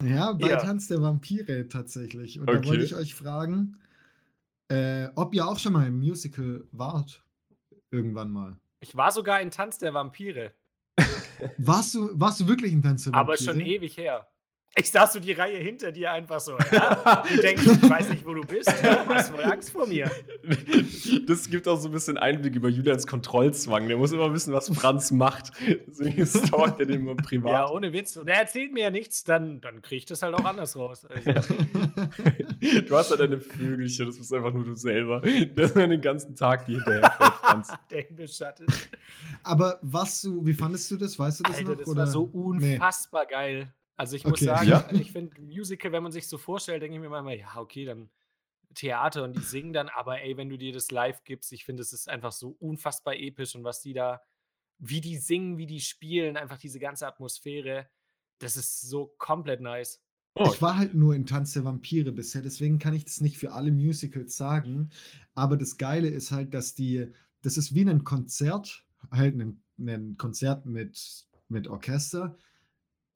Ja, bei ja. Tanz der Vampire tatsächlich. Und okay. da wollte ich euch fragen, äh, ob ihr auch schon mal im Musical wart. Irgendwann mal. Ich war sogar in Tanz der Vampire. warst, du, warst du wirklich in Tanz der Vampire? Aber schon ewig her. Ich saß so die Reihe hinter dir einfach so. Ja? Du denkst, ich weiß nicht, wo du bist. Du hast wohl Angst vor mir. Das gibt auch so ein bisschen Einblick über Julians Kontrollzwang. Der muss immer wissen, was Franz macht. Deswegen stalkt er den immer privat. Ja, ohne Witz. Und er erzählt mir ja nichts, dann, dann kriege ich das halt auch anders raus. Also. Du hast halt deine Vögelchen, das bist einfach nur du selber. Das ist den ganzen Tag die hinterher Franz. Der beschattet. Aber was du, wie fandest du das? Weißt du das Alter, noch? Das oder? war so unfassbar nee. geil. Also ich muss okay. sagen, ja? ich finde Musical, wenn man sich so vorstellt, denke ich mir immer, ja, okay, dann Theater und die singen dann, aber ey, wenn du dir das live gibst, ich finde, es ist einfach so unfassbar episch und was die da, wie die singen, wie die spielen, einfach diese ganze Atmosphäre, das ist so komplett nice. Oh. Ich war halt nur in Tanz der Vampire bisher, deswegen kann ich das nicht für alle Musicals sagen. Aber das Geile ist halt, dass die, das ist wie ein Konzert, halt ein, ein Konzert mit, mit Orchester,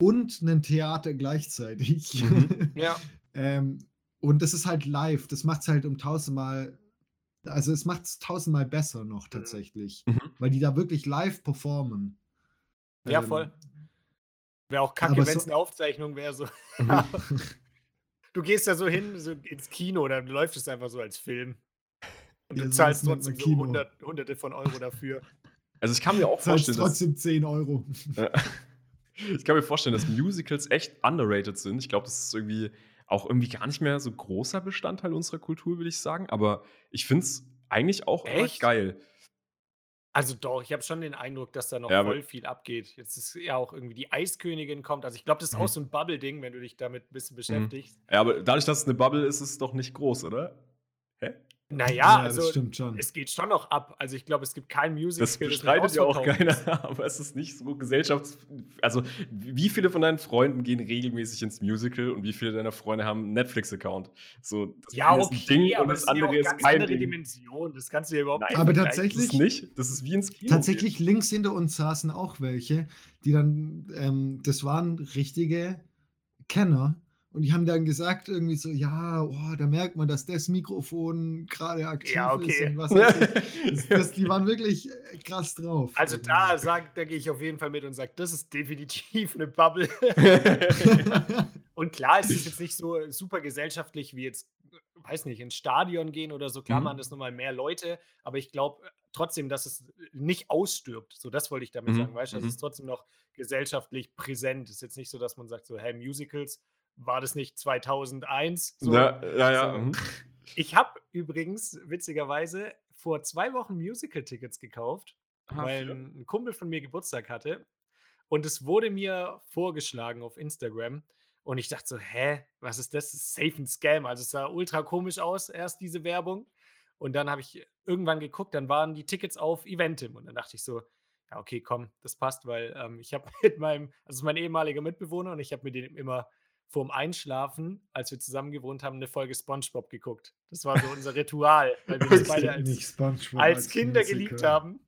und ein Theater gleichzeitig. Mhm. Ja. ähm, und das ist halt live. Das macht es halt um tausendmal, also es macht es tausendmal besser noch mhm. tatsächlich, mhm. weil die da wirklich live performen. Ja, ähm, voll. Wäre auch kacke, wenn es so eine Aufzeichnung wäre. So. Mhm. du gehst da so hin, so ins Kino, dann läuft es einfach so als Film. Und ja, du zahlst trotzdem so hundert, hunderte von Euro dafür. Also ich kann mir auch vorstellen, trotzdem dass, 10 Euro. Ich kann mir vorstellen, dass Musicals echt underrated sind. Ich glaube, das ist irgendwie auch irgendwie gar nicht mehr so großer Bestandteil unserer Kultur, würde ich sagen. Aber ich finde es eigentlich auch echt geil. Also doch, ich habe schon den Eindruck, dass da noch Ja, voll viel abgeht. Jetzt ist ja auch irgendwie die Eiskönigin kommt. Also ich glaube, das ist auch mhm. so ein Bubble-Ding, wenn du dich damit ein bisschen Mhm. beschäftigst. Ja, aber dadurch, dass es eine Bubble ist, ist es doch nicht groß, oder? Hä? Naja, Ja, also stimmt schon. es geht schon noch ab. Also ich glaube, es gibt kein Musical, Das bestreitet ja auch keiner, aber es ist nicht so gesellschafts also, wie viele von deinen Freunden gehen regelmäßig ins Musical und wie viele deiner Freunde haben 'n Netflix-Account? So, das Ja, ist 'n Ding okay, und aber das das andere ist ganz kein andere Ding. Dimensionen. Das kannst du ja überhaupt Nein, nicht Aber das ist tatsächlich nicht. Das ist wie ins Kino tatsächlich links hinter uns saßen auch welche, die dann ähm, das waren richtige Kenner und die haben dann gesagt, irgendwie so, ja, oh, da merkt man, dass das Mikrofon gerade aktiv ja, okay. ist und was das, das, Die waren wirklich äh, krass drauf. Also da, sag, da gehe ich auf jeden Fall mit und sage, das ist definitiv eine Bubble. und klar, es ist jetzt nicht so super gesellschaftlich wie jetzt, weiß nicht, ins Stadion gehen oder so. Klar, mhm. man das nochmal mehr Leute, aber ich glaube trotzdem, dass es nicht ausstirbt. So, das wollte ich damit mhm. sagen, weißt du, mhm. es ist trotzdem noch gesellschaftlich präsent. Es ist jetzt nicht so, dass man sagt, so, hey, Musicals war das nicht 2001? So, ja, ja, ja. So. Mhm. Ich habe übrigens witzigerweise vor zwei Wochen Musical-Tickets gekauft, Ach, weil ein Kumpel von mir Geburtstag hatte. Und es wurde mir vorgeschlagen auf Instagram. Und ich dachte so, hä, was ist das? das ist safe ein Scam. Also es sah ultra komisch aus, erst diese Werbung. Und dann habe ich irgendwann geguckt, dann waren die Tickets auf Eventim. Und dann dachte ich so, ja, okay, komm, das passt, weil ähm, ich habe mit meinem, also mein ehemaliger Mitbewohner und ich habe mit dem immer vorm Einschlafen, als wir zusammen gewohnt haben, eine Folge SpongeBob geguckt. Das war so unser Ritual, weil wir das beide als, als, als Kinder Musiker. geliebt haben.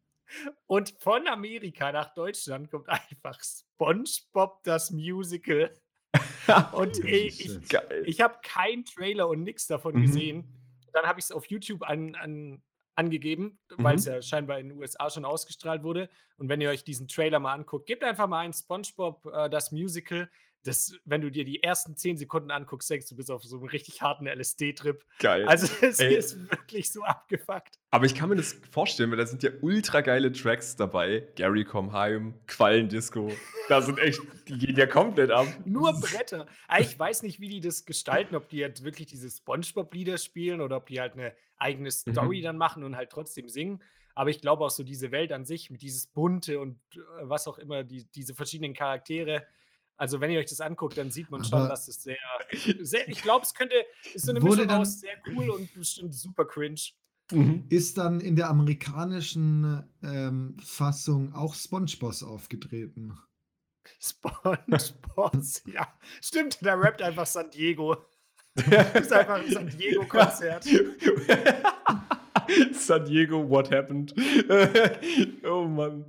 Und von Amerika nach Deutschland kommt einfach SpongeBob das Musical. und ich, ich, ich habe keinen Trailer und nichts davon mhm. gesehen. Dann habe ich es auf YouTube an, an, angegeben, mhm. weil es ja scheinbar in den USA schon ausgestrahlt wurde. Und wenn ihr euch diesen Trailer mal anguckt, gebt einfach mal ein SpongeBob äh, das Musical das, wenn du dir die ersten zehn Sekunden anguckst, denkst du bist auf so einem richtig harten LSD-Trip. Geil. Also es Ey. ist wirklich so abgefuckt. Aber ich kann mir das vorstellen, weil da sind ja ultra geile Tracks dabei. Gary Komm Heim, Quallendisco. Da sind echt, die gehen ja komplett ab. Nur Bretter. Ich weiß nicht, wie die das gestalten, ob die jetzt wirklich diese Spongebob-Lieder spielen oder ob die halt eine eigene Story mhm. dann machen und halt trotzdem singen. Aber ich glaube auch so diese Welt an sich mit dieses Bunte und äh, was auch immer, die, diese verschiedenen Charaktere, also, wenn ihr euch das anguckt, dann sieht man schon, Aber dass es sehr, sehr ich glaube, es könnte, ist so eine Mischung dann, aus sehr cool und bestimmt super cringe. Mhm. Ist dann in der amerikanischen ähm, Fassung auch SpongeBoss aufgetreten? SpongeBoss, ja. Stimmt, der rappt einfach San Diego. Das ist einfach ein San Diego-Konzert. San Diego, what happened? oh Mann.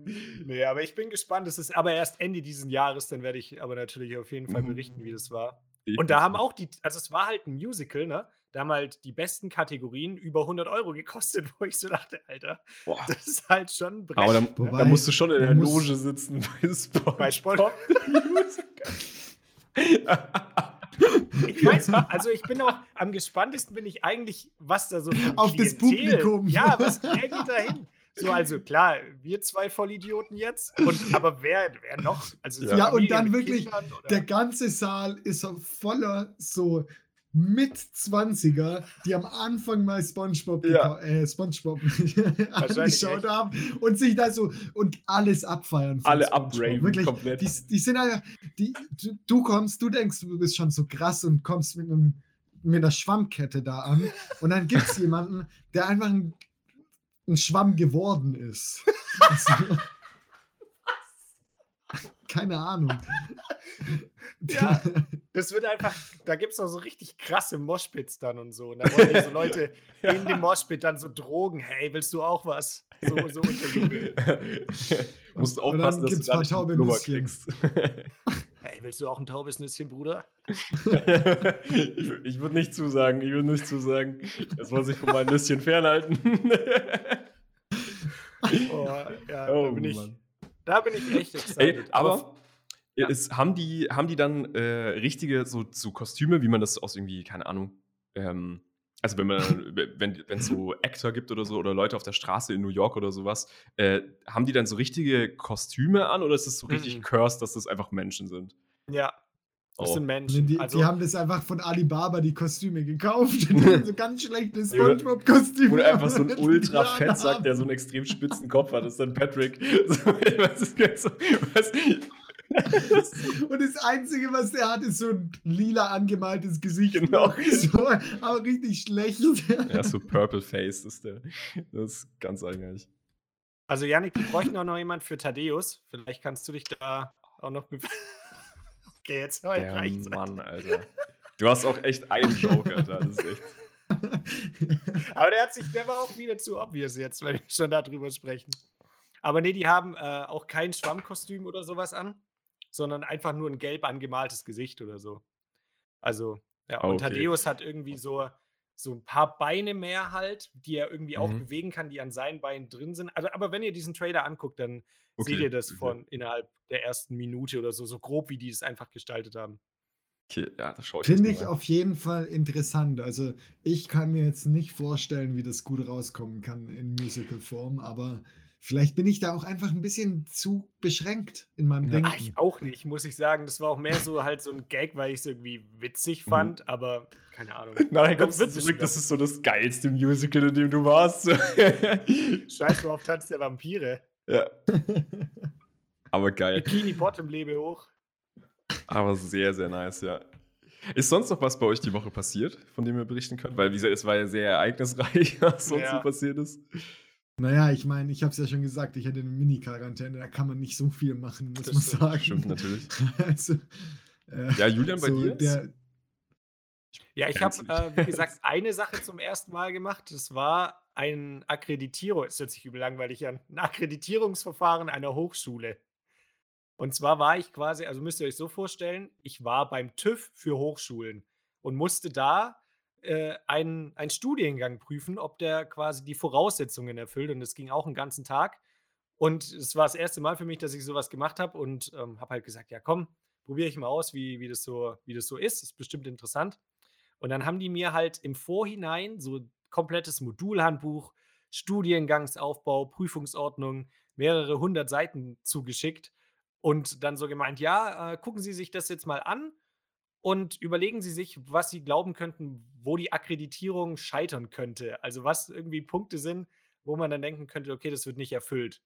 Nee, aber ich bin gespannt. Es ist aber erst Ende dieses Jahres, dann werde ich aber natürlich auf jeden Fall mhm. berichten, wie das war. Und da haben auch die, also es war halt ein Musical, ne? Da haben halt die besten Kategorien über 100 Euro gekostet, wo ich so dachte, Alter, Boah. das ist halt schon ein Brett. Aber dann, Wobei, da musst du schon in der Loge sitzen bei Sport. Bei Sport. Ich weiß, also ich bin auch am gespanntesten bin ich eigentlich, was da so auf Klientel, das Publikum. Ja, was geht da hin? So, also klar, wir zwei Vollidioten jetzt, und, aber wer, wer noch? Also ja, ja und dann wirklich, der ganze Saal ist voller so mit-20er, die am Anfang mal SpongeBob, ja. äh, SpongeBob angeschaut haben und sich da so und alles abfeiern. Alle upgraden Wirklich, komplett. Die, die sind ja, die, du kommst, du denkst, du bist schon so krass und kommst mit einem mit einer Schwammkette da an und dann gibt es jemanden, der einfach ein, ein Schwamm geworden ist. Keine Ahnung. Ja, das wird einfach, da gibt es auch so richtig krasse Moshpits dann und so. Und da wollen so Leute ja. in dem Moshpit dann so Drogen. Hey, willst du auch was? So, so unterjubeln. Musst aufpassen, dass du da nicht kriegst. Hey, willst du auch ein taubes Nüsschen, Bruder? ich, ich würde nicht zusagen, ich würde nicht zusagen. Das muss ich von meinem Nüsschen fernhalten. oh, ja, oh, da bin ich. Da bin ich echt excited. Ey, aber Ja. Ist, haben, die, haben die dann äh, richtige so, so Kostüme, wie man das aus irgendwie, keine Ahnung, ähm, also wenn man, wenn es so Actor gibt oder so oder Leute auf der Straße in New York oder sowas, äh, haben die dann so richtige Kostüme an oder ist es so richtig mhm. cursed, dass das einfach Menschen sind? Ja, das oh. sind Menschen. Die, also, die, haben das einfach von Alibaba die Kostüme gekauft. so ganz schlechte Spongebob-Kostüme. Oder einfach so ein ultra Fettsack, der so einen extrem spitzen Kopf hat. Das ist dann Patrick. So, was ist, so, was, und das Einzige, was der hat, ist so ein lila angemaltes Gesicht. Genau. So, aber richtig schlecht. Ja, so Purple Face ist der. Das ist ganz eigenartig. Also, Janik, wir bräuchten auch noch jemand für Thaddeus. Vielleicht kannst du dich da auch noch. okay, jetzt heute reicht's. Mann, Alter. Du hast auch echt einen Joke, Alter. Das ist echt. Aber der hat sich, der war auch wieder zu obvious jetzt, wenn wir schon darüber sprechen. Aber nee, die haben äh, auch kein Schwammkostüm oder sowas an sondern einfach nur ein gelb angemaltes Gesicht oder so. Also, ja, und okay. Thaddeus hat irgendwie so, so ein paar Beine mehr halt, die er irgendwie mhm. auch bewegen kann, die an seinen Beinen drin sind. Also, aber wenn ihr diesen Trailer anguckt, dann okay. seht ihr das von innerhalb der ersten Minute oder so, so grob, wie die es einfach gestaltet haben. Okay, ja, das schaue ich Finde ich auf jeden Fall interessant. Also, ich kann mir jetzt nicht vorstellen, wie das gut rauskommen kann in Musical-Form, aber Vielleicht bin ich da auch einfach ein bisschen zu beschränkt in meinem Denken. Ach, ich auch nicht, muss ich sagen. Das war auch mehr so halt so ein Gag, weil ich es irgendwie witzig mhm. fand, mhm. aber keine Ahnung. Nein, kommst du zurück, das ist so das geilste Musical, in dem du warst. Scheiß drauf, Tanz der Vampire. Ja. aber geil. Bikini Bottom lebe hoch. Aber sehr, sehr nice, ja. Ist sonst noch was bei euch die Woche passiert, von dem ihr berichten könnt? Weil wie gesagt, es war ja sehr ereignisreich, was sonst ja. so passiert ist. Naja, ich meine, ich habe es ja schon gesagt, ich hätte eine Mini-Quarantäne, da kann man nicht so viel machen, muss das man sagen. Stimmt, natürlich. also, äh, ja, Julian, bei so dir? Der, ja, ich habe, äh, wie gesagt, eine Sache zum ersten Mal gemacht. Das war ein Akkreditierung, es hört sich übel langweilig an, ein Akkreditierungsverfahren einer Hochschule. Und zwar war ich quasi, also müsst ihr euch so vorstellen, ich war beim TÜV für Hochschulen und musste da äh, einen, einen Studiengang prüfen, ob der quasi die Voraussetzungen erfüllt. Und das ging auch einen ganzen Tag. Und es war das erste Mal für mich, dass ich sowas gemacht habe und ähm, habe halt gesagt, ja komm, probiere ich mal aus, wie, wie, das so, wie das so ist. Das ist bestimmt interessant. Und dann haben die mir halt im Vorhinein so komplettes Modulhandbuch, Studiengangsaufbau, Prüfungsordnung, mehrere hundert Seiten zugeschickt und dann so gemeint, ja, äh, gucken Sie sich das jetzt mal an und überlegen Sie sich, was Sie glauben könnten, wo die Akkreditierung scheitern könnte. Also was irgendwie Punkte sind, wo man dann denken könnte, okay, das wird nicht erfüllt.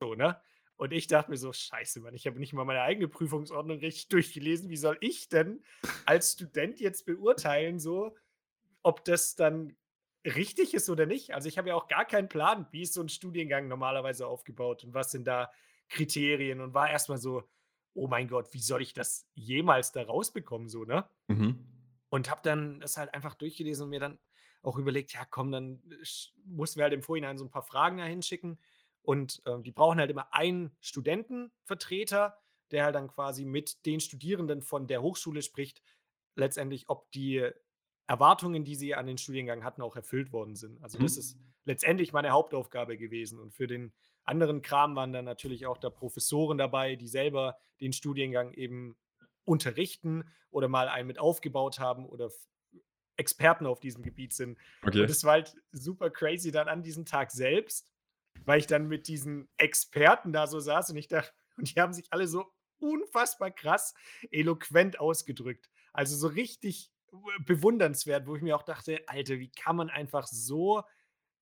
So, ne? Und ich dachte mir so, scheiße, Mann, ich habe nicht mal meine eigene Prüfungsordnung richtig durchgelesen. Wie soll ich denn als Student jetzt beurteilen, so, ob das dann richtig ist oder nicht? Also ich habe ja auch gar keinen Plan, wie ist so ein Studiengang normalerweise aufgebaut und was sind da Kriterien und war erstmal so, oh mein Gott, wie soll ich das jemals da rausbekommen, so, ne? Mhm. Und habe dann das halt einfach durchgelesen und mir dann auch überlegt, ja komm, dann mussten wir halt im Vorhinein so ein paar Fragen da hinschicken. Und äh, die brauchen halt immer einen Studentenvertreter, der halt dann quasi mit den Studierenden von der Hochschule spricht, letztendlich, ob die Erwartungen, die sie an den Studiengang hatten, auch erfüllt worden sind. Also das mhm. ist letztendlich meine Hauptaufgabe gewesen. Und für den anderen Kram waren dann natürlich auch da Professoren dabei, die selber den Studiengang eben unterrichten oder mal einen mit aufgebaut haben oder Experten auf diesem Gebiet sind. Okay. Und das war halt super crazy dann an diesem Tag selbst, weil ich dann mit diesen Experten da so saß und ich dachte, und die haben sich alle so unfassbar krass eloquent ausgedrückt. Also so richtig bewundernswert, wo ich mir auch dachte, Alter, wie kann man einfach so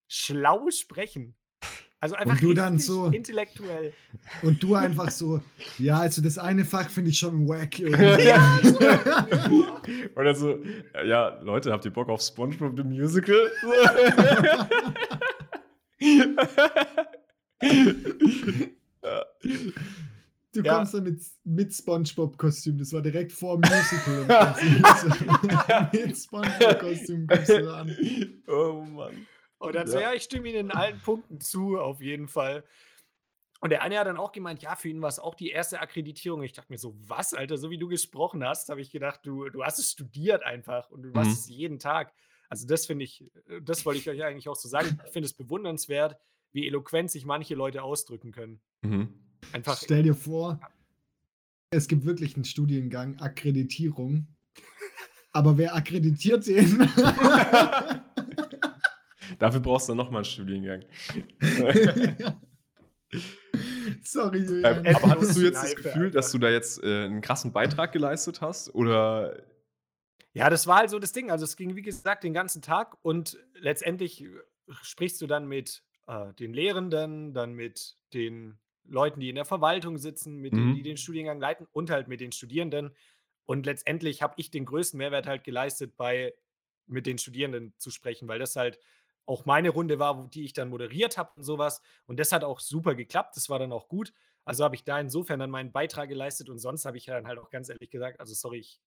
schlau sprechen? Also einfach und du dann so intellektuell. Und du einfach so, ja, also das eine Fach finde ich schon wack. Oder so, ja, Leute, habt ihr Bock auf SpongeBob the Musical? Du ja. kommst dann mit, mit Spongebob-Kostüm, das war direkt vor dem Musical. mit Spongebob-Kostüm kommst du da an. Oh Mann. Und dann ja. so, ja, ich stimme Ihnen in allen Punkten zu, auf jeden Fall. Und der eine hat dann auch gemeint, ja, für ihn war es auch die erste Akkreditierung. Ich dachte mir so, was, Alter, so wie du gesprochen hast, habe ich gedacht, du, du hast es studiert einfach und du mhm. machst es jeden Tag. Also das finde ich, das wollte ich euch eigentlich auch so sagen. Ich finde es bewundernswert, wie eloquent sich manche Leute ausdrücken können. Mhm. Einfach. Stell dir vor, es gibt wirklich einen Studiengang Akkreditierung. Aber wer akkreditiert den? Dafür brauchst du nochmal einen Studiengang. Sorry, Ähm, Julian. aber hattest du jetzt das Gefühl, dass du da jetzt äh, einen krassen Beitrag geleistet hast? Oder Ja, das war halt so das Ding. Also es ging, wie gesagt, den ganzen Tag und letztendlich äh, sprichst du dann mit äh, den Lehrenden, dann mit den Leuten, die in der Verwaltung sitzen, mit denen, Mhm. die den Studiengang leiten und halt mit den Studierenden. Und letztendlich habe ich den größten Mehrwert halt geleistet, bei mit den Studierenden zu sprechen, weil das halt auch meine Runde war, die ich dann moderiert habe und sowas. Und das hat auch super geklappt. Das war dann auch gut. Also habe ich da insofern dann meinen Beitrag geleistet und sonst habe ich dann halt auch ganz ehrlich gesagt, also sorry, ich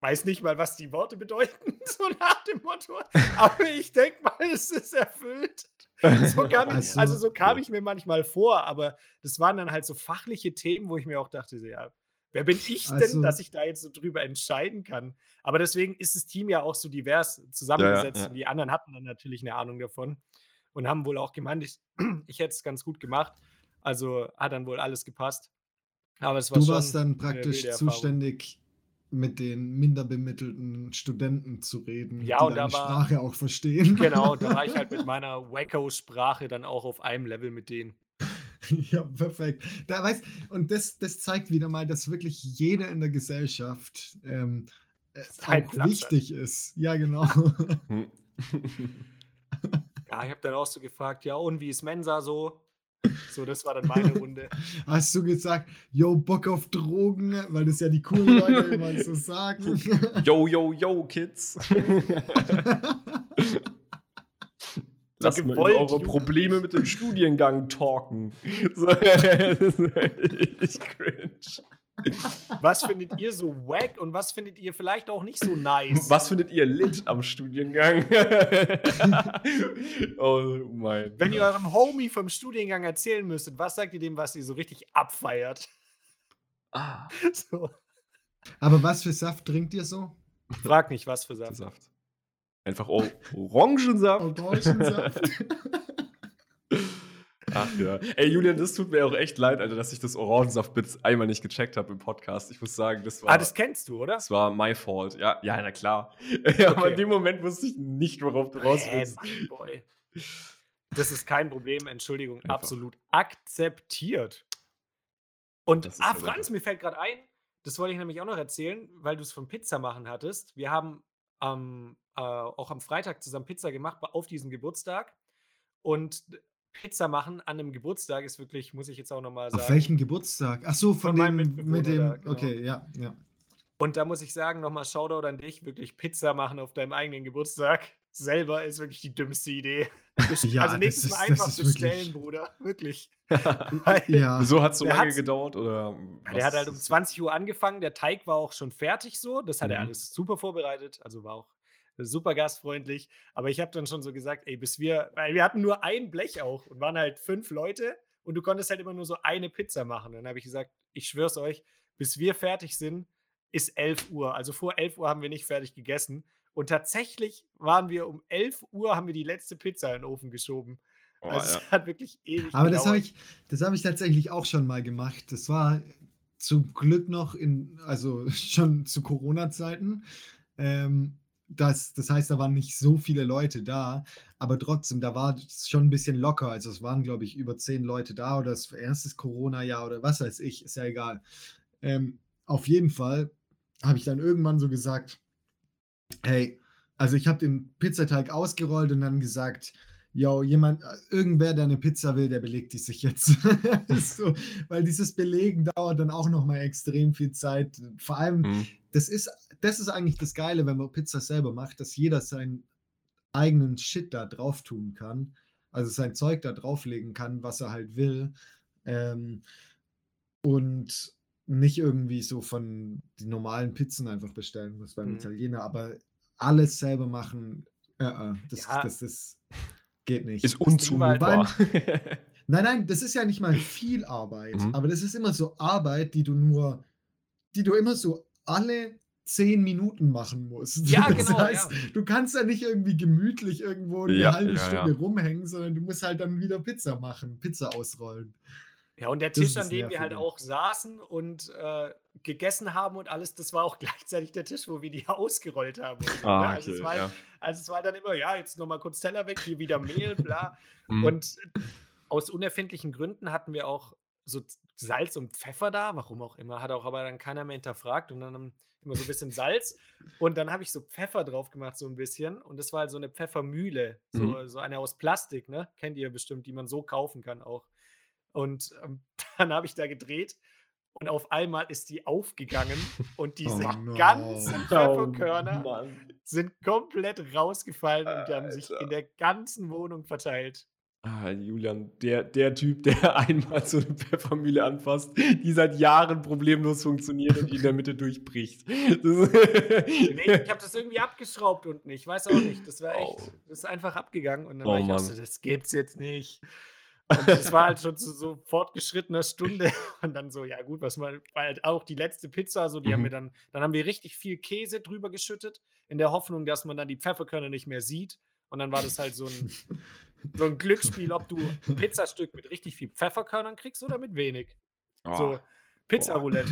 weiß nicht mal, was die Worte bedeuten, so nach dem Motto. Aber ich denke mal, es ist erfüllt. So kam ich, Also, so kam ja. ich mir manchmal vor, aber das waren dann halt so fachliche Themen, wo ich mir auch dachte, ja, wer bin ich denn, Also- dass ich da jetzt so drüber entscheiden kann? Aber deswegen ist das Team ja auch so divers zusammengesetzt ja. und die anderen hatten dann natürlich eine Ahnung davon und haben wohl auch gemeint, ich, ich hätte es ganz gut gemacht. Also hat dann wohl alles gepasst. Aber es war Du schon warst dann praktisch zuständig, mit den minder bemittelten Studenten zu reden, Ja, die und da deine war- Sprache auch verstehen. Genau, da war ich halt mit meiner Wacko-Sprache dann auch auf einem Level mit denen. Ja, perfekt. Da, weißt, und das, das zeigt wieder mal, dass wirklich jeder in der Gesellschaft ähm, äh, auch wichtig ist. Ja, genau. Hm. Ja, ich habe dann auch so gefragt, ja, und wie ist Mensa so? So, das war dann meine Runde. Hast du gesagt, yo, Bock auf Drogen, weil das ja die coolen Leute immer so sagen. yo, yo, yo, Kids. Lass mal über eure. Probleme mit dem Studiengang talken. So, das ist echt cringe. Was findet ihr so wack und was findet ihr vielleicht auch nicht so nice? Was findet ihr lit am Studiengang? oh mein Wenn ihr eurem Homie vom Studiengang erzählen müsstet, was sagt ihr dem, was ihr so richtig abfeiert? Ah, So. Aber was für Saft trinkt ihr so? Frag nicht, was für Saft. Saft. Einfach Or Orangensaft. Orangensaft? Ach ja. Ey, Julian, das tut mir auch echt leid, Alter, dass ich das Orangensaft-Bit einmal nicht gecheckt habe im Podcast. Ich muss sagen, das war. Ah, das kennst du, oder? Das war my fault. Ja, ja, na klar. Aber Okay. in dem Moment wusste ich nicht, worauf du raus willst. Mann, boy. Das ist kein Problem, Entschuldigung, Einfach. absolut akzeptiert. Und, ah, ja Franz, mir fällt gerade ein, das wollte ich nämlich auch noch erzählen, weil du es vom Pizza machen hattest. Wir haben am, äh, auch am Freitag zusammen Pizza gemacht auf diesem Geburtstag. Und Pizza machen an einem Geburtstag ist wirklich, muss ich jetzt auch nochmal sagen. Auf welchem Geburtstag? Ach so, von, Von meinem dem, mit dem, da, genau. okay, ja, ja. Und da muss ich sagen, nochmal Shoutout an dich, wirklich Pizza machen auf deinem eigenen Geburtstag selber ist wirklich die dümmste Idee. Ja, also nächstes ist- Mal einfach bestellen, wirklich- Bruder. Wirklich. Ja, Wieso hat es so Der lange gedauert? Oder Der was hat halt um ist- 20 Uhr angefangen, der Teig war auch schon fertig so, das hat er Mhm. alles super vorbereitet, also war auch super gastfreundlich, aber ich habe dann schon so gesagt, ey, bis wir, weil wir hatten nur ein Blech auch und waren halt fünf Leute und du konntest halt immer nur so eine Pizza machen. Dann habe ich gesagt, ich schwör's euch, bis wir fertig sind, ist 11 Uhr. Also vor 11 Uhr haben wir nicht fertig gegessen und tatsächlich waren wir um 11 Uhr, haben wir die letzte Pizza in den Ofen geschoben. Oh, also ja. es hat wirklich ewig aber das gedauert. habe ich, das habe ich tatsächlich auch schon mal gemacht. Das war zum Glück noch in, also schon zu Corona-Zeiten. Ähm, das, das heißt, da waren nicht so viele Leute da, aber trotzdem, da war es schon ein bisschen locker. Also es waren, glaube ich, über zehn Leute da oder das erstes Corona-Jahr oder was weiß ich, ist ja egal. Ähm, auf jeden Fall habe ich dann irgendwann so gesagt, hey, also ich habe den Pizzateig ausgerollt und dann gesagt, yo, jemand, äh, irgendwer, der eine Pizza will, der belegt die sich jetzt. so, weil dieses Belegen dauert dann auch nochmal extrem viel Zeit. Vor allem, Hm. Das ist, das ist eigentlich das Geile, wenn man Pizza selber macht, dass jeder seinen eigenen Shit da drauf tun kann. Also sein Zeug da drauflegen kann, was er halt will. Ähm, und nicht irgendwie so von den normalen Pizzen einfach bestellen muss beim Mhm. Italiener, aber alles selber machen, äh, äh, das, Ja. das, das geht nicht. Ist unzumutbar. Nein, nein, das ist ja nicht mal viel Arbeit, Mhm. aber das ist immer so Arbeit, die du nur, die du immer so alle zehn Minuten machen musst. Ja, Das genau, heißt, du kannst ja nicht irgendwie gemütlich irgendwo eine Ja, halbe ja, Stunde ja. rumhängen, sondern du musst halt dann wieder Pizza machen, Pizza ausrollen. Ja, und der Tisch, an dem wir halt auch saßen und äh, gegessen haben und alles, das war auch gleichzeitig der Tisch, wo wir die ausgerollt haben. Ah, ne? okay, also, es war, ja. also es war dann immer, ja, jetzt nochmal kurz Teller weg, hier wieder Mehl, bla. Mhm. Und aus unerfindlichen Gründen hatten wir auch so Salz und Pfeffer da, warum auch immer, hat auch aber dann keiner mehr hinterfragt und dann immer so ein bisschen Salz und dann habe ich so Pfeffer drauf gemacht, so ein bisschen und das war halt so eine Pfeffermühle, so, Mhm. so eine aus Plastik, ne? Kennt ihr bestimmt, die man so kaufen kann auch. Und ähm, dann habe ich da gedreht und auf einmal ist die aufgegangen und diese Oh no. ganzen Oh, Pfefferkörner Mann. sind komplett rausgefallen und die haben sich Alter. in der ganzen Wohnung verteilt. Ah, Julian, der, der Typ, der einmal so eine Pfeffermühle anfasst, die seit Jahren problemlos funktioniert und die in der Mitte durchbricht. Das Nee, ich habe das irgendwie abgeschraubt unten. Ich weiß auch nicht. Das war echt, das ist einfach abgegangen. Und dann Oh war ich auch Mann. so, das gibt's jetzt nicht. Und das war halt schon zu so fortgeschrittener Stunde. Und dann so, ja gut, was mal, halt auch die letzte Pizza, so die haben Mhm. wir dann, dann haben wir richtig viel Käse drüber geschüttet, in der Hoffnung, dass man dann die Pfefferkörner nicht mehr sieht. Und dann war das halt so ein, so ein Glücksspiel, ob du ein Pizzastück mit richtig viel Pfefferkörnern kriegst oder mit wenig. So Oh, Pizza-Roulette.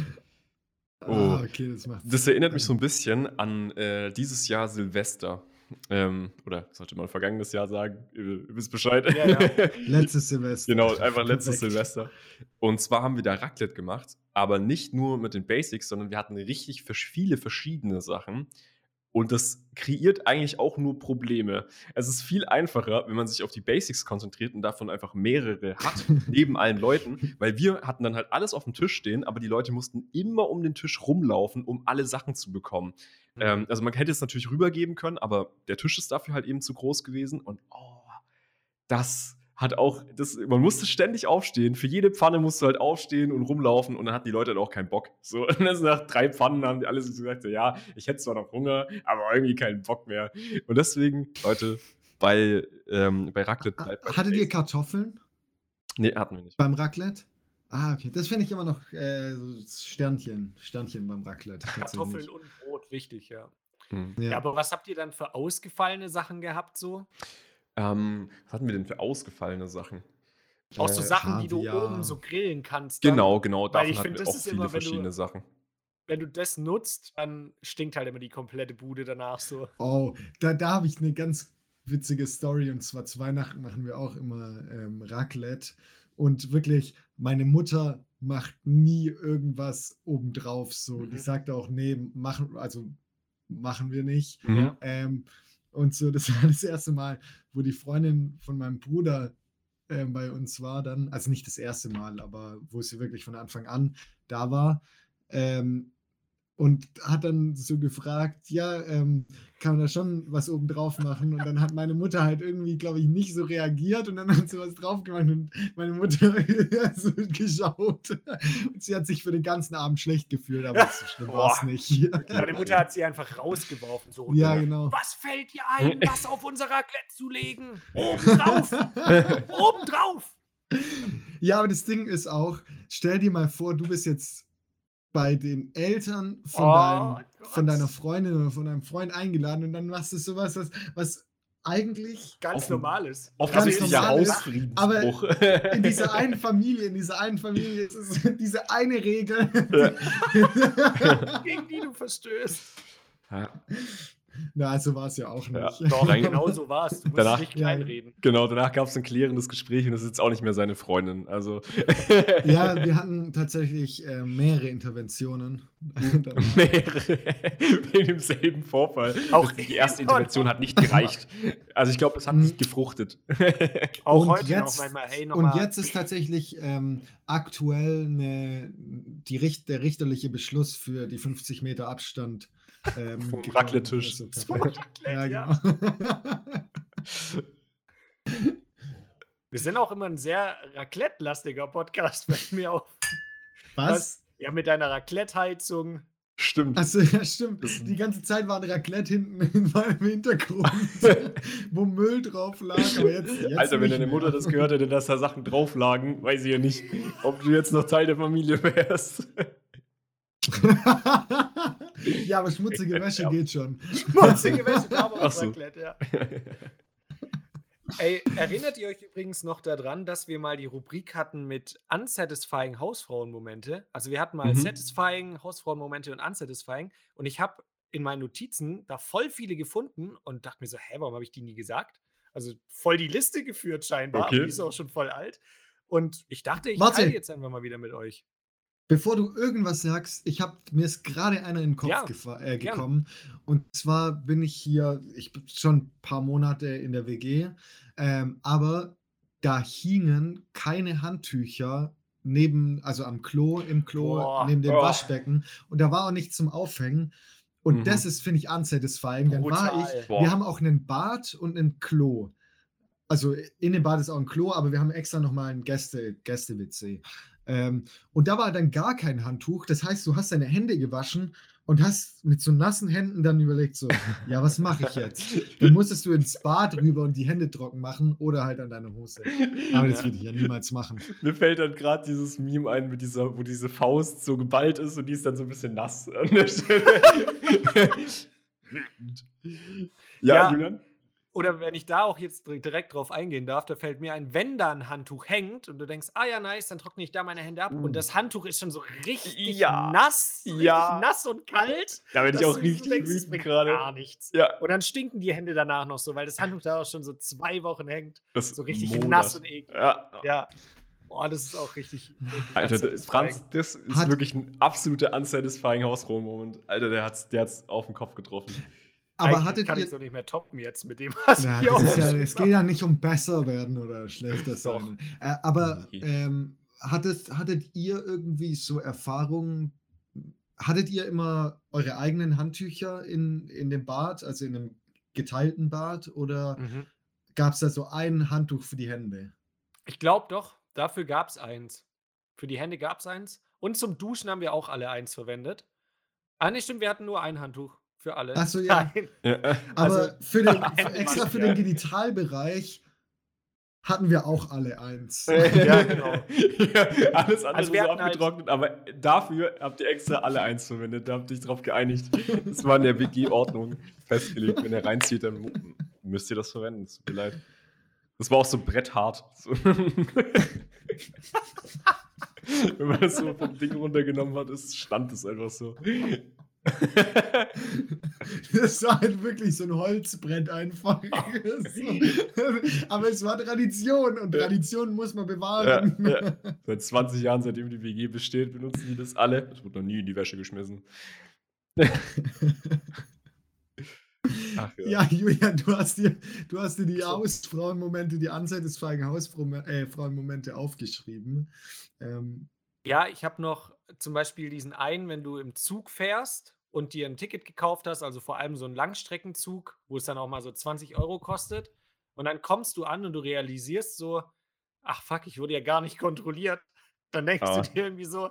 Oh. Ah, okay, das macht. Das erinnert mich so ein bisschen an äh, dieses Jahr Silvester. Ähm, oder sollte man vergangenes Jahr sagen, ihr, wisst Bescheid. Ja, ja. Letztes Semester. Genau, einfach letztes Korrekt. Silvester. Und zwar haben wir da Raclette gemacht, aber nicht nur mit den Basics, sondern wir hatten richtig viele verschiedene Sachen. Und das kreiert eigentlich auch nur Probleme. Es ist viel einfacher, wenn man sich auf die Basics konzentriert und davon einfach mehrere hat, neben allen Leuten, weil wir hatten dann halt alles auf dem Tisch stehen, aber die Leute mussten immer um den Tisch rumlaufen, um alle Sachen zu bekommen. Ähm, also man hätte es natürlich rübergeben können, aber der Tisch ist dafür halt eben zu groß gewesen und oh, das hat auch, das, man musste ständig aufstehen. Für jede Pfanne musst du halt aufstehen und rumlaufen und dann hatten die Leute halt auch keinen Bock. So, und dann nach drei Pfannen haben die alle so gesagt, so, ja, ich hätte zwar noch Hunger, aber irgendwie keinen Bock mehr. Und deswegen, Leute, bei, ähm, bei Raclette bleibt bei Hattet ihr. Kartoffeln Nee, hatten wir nicht. beim Raclette? Ah, okay. Das finde ich immer noch äh, Sternchen. Sternchen beim Raclette. Kartoffeln und Brot, wichtig, ja. Hm. Ja. Ja, aber was habt ihr dann für ausgefallene Sachen gehabt so? Ähm, was hatten wir denn für ausgefallene Sachen? Auch so Äh, Sachen, die du Kaviar. oben so grillen kannst. dann. Genau, genau. Weil Davon ich hatten find, wir das auch ist viele immer, wenn du- verschiedene Sachen. Wenn du das nutzt, dann stinkt halt immer die komplette Bude danach so. Oh, da, da habe ich eine ganz witzige Story. Und zwar zu Weihnachten machen wir auch immer ähm, Raclette. Und wirklich, meine Mutter macht nie irgendwas obendrauf. So, die Mhm. sagt auch, nee, machen, also machen wir nicht. Mhm. Ja. Ähm, und so, das war das erste Mal, wo die Freundin von meinem Bruder ähm, bei uns war dann, also nicht das erste Mal, aber wo sie wirklich von Anfang an da war. Ähm, und hat dann so gefragt, ja, ähm, kann man da schon was oben drauf machen? Und dann hat meine Mutter halt irgendwie, glaube ich, nicht so reagiert und dann hat sie was drauf gemacht und meine Mutter hat so geschaut. Und sie hat sich für den ganzen Abend schlecht gefühlt, aber so schlimm war es nicht. Meine Mutter hat sie einfach rausgeworfen. So, Ja, genau. Was fällt dir ein, was auf unser Raclette zu legen? Oben drauf! Oben drauf! Ja, aber das Ding ist auch, stell dir mal vor, du bist jetzt bei den Eltern von, Oh deinem, von deiner Freundin oder von deinem Freund eingeladen und dann machst du sowas, was, was eigentlich Ganz Auf- normal ist. Offensichtlicher normal ist, Hausfriedensbruch. in dieser einen Familie, in dieser einen Familie ist es diese eine Regel. Gegen die du verstößt. Ja, Na, so war es ja auch nicht. Ja, Doch, genau so war es. Du musst Danach- nicht kleinreden. genau, danach gab es ein klärendes Gespräch und es ist jetzt auch nicht mehr seine Freundin. Also. Ja, wir hatten tatsächlich äh, mehrere Interventionen. mehrere wegen demselben Vorfall. Auch die erste Intervention hat nicht gereicht. Also ich glaube, es hat Mhm. nicht gefruchtet. Auch Und heute jetzt- noch manchmal. Hey, noch Und mal. jetzt ist tatsächlich ähm, aktuell eine, die Richt, der richterliche Beschluss für die 50 Meter Abstand. Ähm, Vom gekommen. Raclette-Tisch. Also, ja, ja. genau. Wir sind auch immer ein sehr Raclette-lastiger Podcast, fällt mir auf. Was? Ja, mit deiner Raclette-Heizung. Stimmt. Achso, ja, stimmt. Die ganze Zeit war ein Raclette hinten in meinem Hintergrund, wo Müll drauf lag. Aber jetzt, jetzt Alter, wenn deine mehr. Mutter das gehört hätte, dass da Sachen drauf lagen, weiß ich ja nicht, ob du jetzt noch Teil der Familie wärst. Ja, aber schmutzige Wäsche Ja. geht schon. Schmutzige Wäsche, aber Ach auch so. Raclette, ja. Ey, erinnert ihr euch übrigens noch daran, dass wir mal die Rubrik hatten mit unsatisfying Hausfrauenmomente? Also wir hatten mal Mhm. satisfying Hausfrauenmomente und unsatisfying und ich habe in meinen Notizen da voll viele gefunden und dachte mir so: „Hä, warum habe ich die nie gesagt?“ Also, voll die Liste geführt scheinbar, aber die Okay. ist auch schon voll alt. Und ich dachte, ich Warte. teile jetzt einfach mal wieder mit euch. Bevor du irgendwas sagst, ich habe mir ist gerade einer in den Kopf Ja, äh, gern. gekommen. Und zwar bin ich hier, ich bin schon ein paar Monate in der WG, ähm, aber da hingen keine Handtücher neben, also am Klo, im Klo, Boah. neben dem Oh. Waschbecken. Und da war auch nichts zum Aufhängen. Und Mhm. das ist, finde ich, unsatisfying. Dann war ich, Boah. wir haben auch einen Bad und ein Klo. Also in dem Bad ist auch ein Klo, aber wir haben extra nochmal ein Gäste, Gäste-WC. Ähm, und da war dann gar kein Handtuch. Das heißt, du hast deine Hände gewaschen und hast mit so nassen Händen dann überlegt, so, ja, was mache ich jetzt? Dann musstest du ins Bad rüber und die Hände trocken machen oder halt an deine Hose. Aber das würde ich ja niemals machen. Mir fällt dann gerade dieses Meme ein, mit dieser, wo diese Faust so geballt ist und die ist dann so ein bisschen nass an der Stelle. Ja, Ja. Julian? Oder wenn ich da auch jetzt dir direkt drauf eingehen darf, da fällt mir ein, wenn da ein Handtuch hängt und du denkst, ah ja, nice, dann trockne ich da meine Hände ab Uh. und das Handtuch ist schon so richtig Ja. nass, richtig Ja. nass und kalt. Da bin ich auch richtig denkst, wütend gerade. Gar nichts. Ja, Und dann stinken die Hände danach noch so, weil das Handtuch da auch schon so zwei Wochen hängt. das So richtig modert. nass und eklig. Ja. Ja. Boah, das ist auch richtig. Alter. Franz, das ist Hat- wirklich ein absoluter unsatisfying Hausfrau-Moment. Alter, der hat's, der hat's auf den Kopf getroffen. Aber Eigentlich hattet kann ihr. ich so nicht mehr toppen jetzt mit dem, was Ja, das ist ja, es geht ja nicht um besser werden oder schlechter sein. Äh, aber ähm, hattet, hattet ihr irgendwie so Erfahrungen? Hattet ihr immer eure eigenen Handtücher in, in dem Bad, also in einem geteilten Bad, oder Mhm. gab es da so ein Handtuch für die Hände? Ich glaube doch, dafür gab es eins. Für die Hände gab es eins. Und zum Duschen haben wir auch alle eins verwendet. Ah, nee, stimmt, wir hatten nur ein Handtuch für alle. Ach so, ja. Nein. Ja. Aber Also, für den, für extra für den Genitalbereich hatten wir auch alle eins. Ja, genau. ja, alles andere Also so halt- abgetrocknet, aber dafür habt ihr extra alle eins verwendet. Da habt ihr euch drauf geeinigt. Das war in der WG-Ordnung festgelegt. Wenn ihr reinzieht, dann müsst ihr das verwenden. Es tut mir leid. Das war auch so bretthart. So. Wenn man das so vom Ding runtergenommen hat, ist, stand es einfach so. Das war halt wirklich so ein Holzbrett einfach. So. Aber es war Tradition und Ja. Tradition muss man Ja, bewahren. ja. Seit 20 Jahren, seitdem die WG besteht, benutzen die das alle. Es wurde noch nie in die Wäsche geschmissen. Ach Ja, Julian, du hast dir, du hast dir die. Hausfrauenmomente, die unsatisfying Hausfrauenmomente äh, aufgeschrieben. Ähm, Ja, ich habe noch zum Beispiel diesen einen, wenn du im Zug fährst und dir ein Ticket gekauft hast, also vor allem so einen Langstreckenzug, wo es dann auch mal so 20 Euro kostet. Und dann kommst du an und du realisierst so, ach fuck, ich wurde ja gar nicht kontrolliert. Dann denkst Ah. du dir irgendwie so,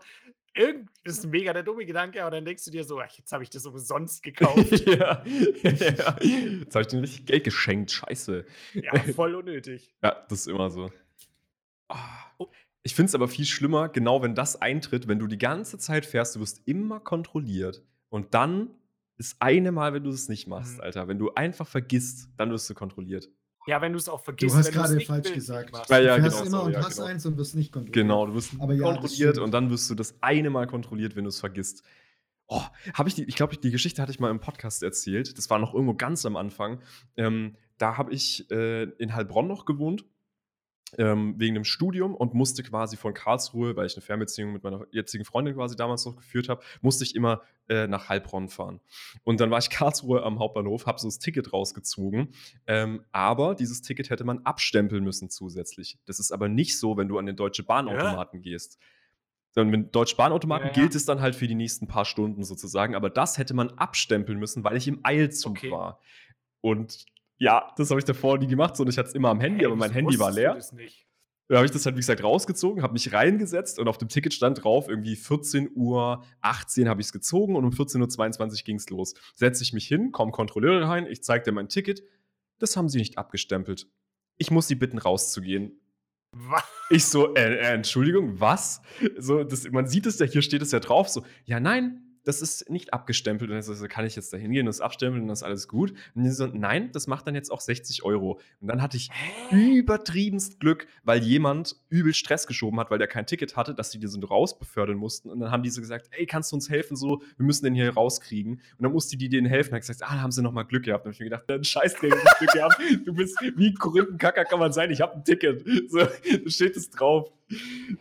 irgend ist ein mega der dumme Gedanke, aber dann denkst du dir so, ach, jetzt habe ich das umsonst gekauft. ja, ja. Jetzt habe ich dir richtig Geld geschenkt. Scheiße. ja, voll unnötig. Ja, das ist immer so. Ah. Oh. Ich finde es aber viel schlimmer, genau wenn das eintritt, wenn du die ganze Zeit fährst, du wirst immer kontrolliert. Und dann ist eine Mal, wenn du es nicht machst, Mhm. Alter. Wenn du einfach vergisst, dann wirst du kontrolliert. Ja, wenn du es auch du vergisst. hast wenn du's gerade falsch gesagt. machst. Ja, ja, du fährst genau, immer sorry, und ja, hast genau. eins und wirst nicht kontrolliert. Genau, du wirst Aber ja, kontrolliert stimmt. und dann wirst du das eine Mal kontrolliert, wenn du es vergisst. Oh, habe ich die, ich glaube, die Geschichte hatte ich mal im Podcast erzählt. Das war noch irgendwo ganz am Anfang. Ähm, da habe ich äh, in Heilbronn noch gewohnt, ähm, wegen dem Studium und musste quasi von Karlsruhe, weil ich eine Fernbeziehung mit meiner jetzigen Freundin quasi damals noch geführt habe, musste ich immer äh, nach Heilbronn fahren. Und dann war ich Karlsruhe am Hauptbahnhof, habe so das Ticket rausgezogen, ähm, aber dieses Ticket hätte man abstempeln müssen zusätzlich. Das ist aber nicht so, wenn du an den Deutsche Bahnautomaten gehst. Sondern mit Deutsche Bahnautomaten Ja, ja. gilt es dann halt für die nächsten paar Stunden sozusagen, aber das hätte man abstempeln müssen, weil ich im Eilzug Okay. war. Und ja, das habe ich davor nie gemacht, sondern ich hatte es immer am Handy, Hey, aber mein Handy war leer. das nicht? Da habe ich das halt, wie gesagt, rausgezogen, habe mich reingesetzt und auf dem Ticket stand drauf, irgendwie 14 Uhr 18 habe ich es gezogen und um 14.22 Uhr ging es los. Setze ich mich hin, kommen Kontrolleure rein, ich zeige dir mein Ticket. Das haben sie nicht abgestempelt. Ich muss sie bitten, rauszugehen. Was? Ich so, äh, äh, Entschuldigung, was? So, das, man sieht es ja, hier steht es ja drauf, so, ja, nein, das ist nicht abgestempelt. Und dann so, kann ich jetzt da hingehen und das abstempeln und das ist alles gut? Und die so, nein, das macht dann jetzt auch 60 Euro. Und dann hatte ich übertriebenst Glück, weil jemand übel Stress geschoben hat, weil der kein Ticket hatte, dass die die so rausbefördern mussten. Und dann haben die so gesagt, ey, kannst du uns helfen? So, wir müssen den hier rauskriegen. Und dann musste die denen helfen. Dann gesagt, ah, da haben sie nochmal Glück gehabt. Und dann habe ich mir gedacht, dann Glück gehabt. Du bist wie ein Korinthenkacker kann man sein. Ich habe ein Ticket. So, da steht es drauf.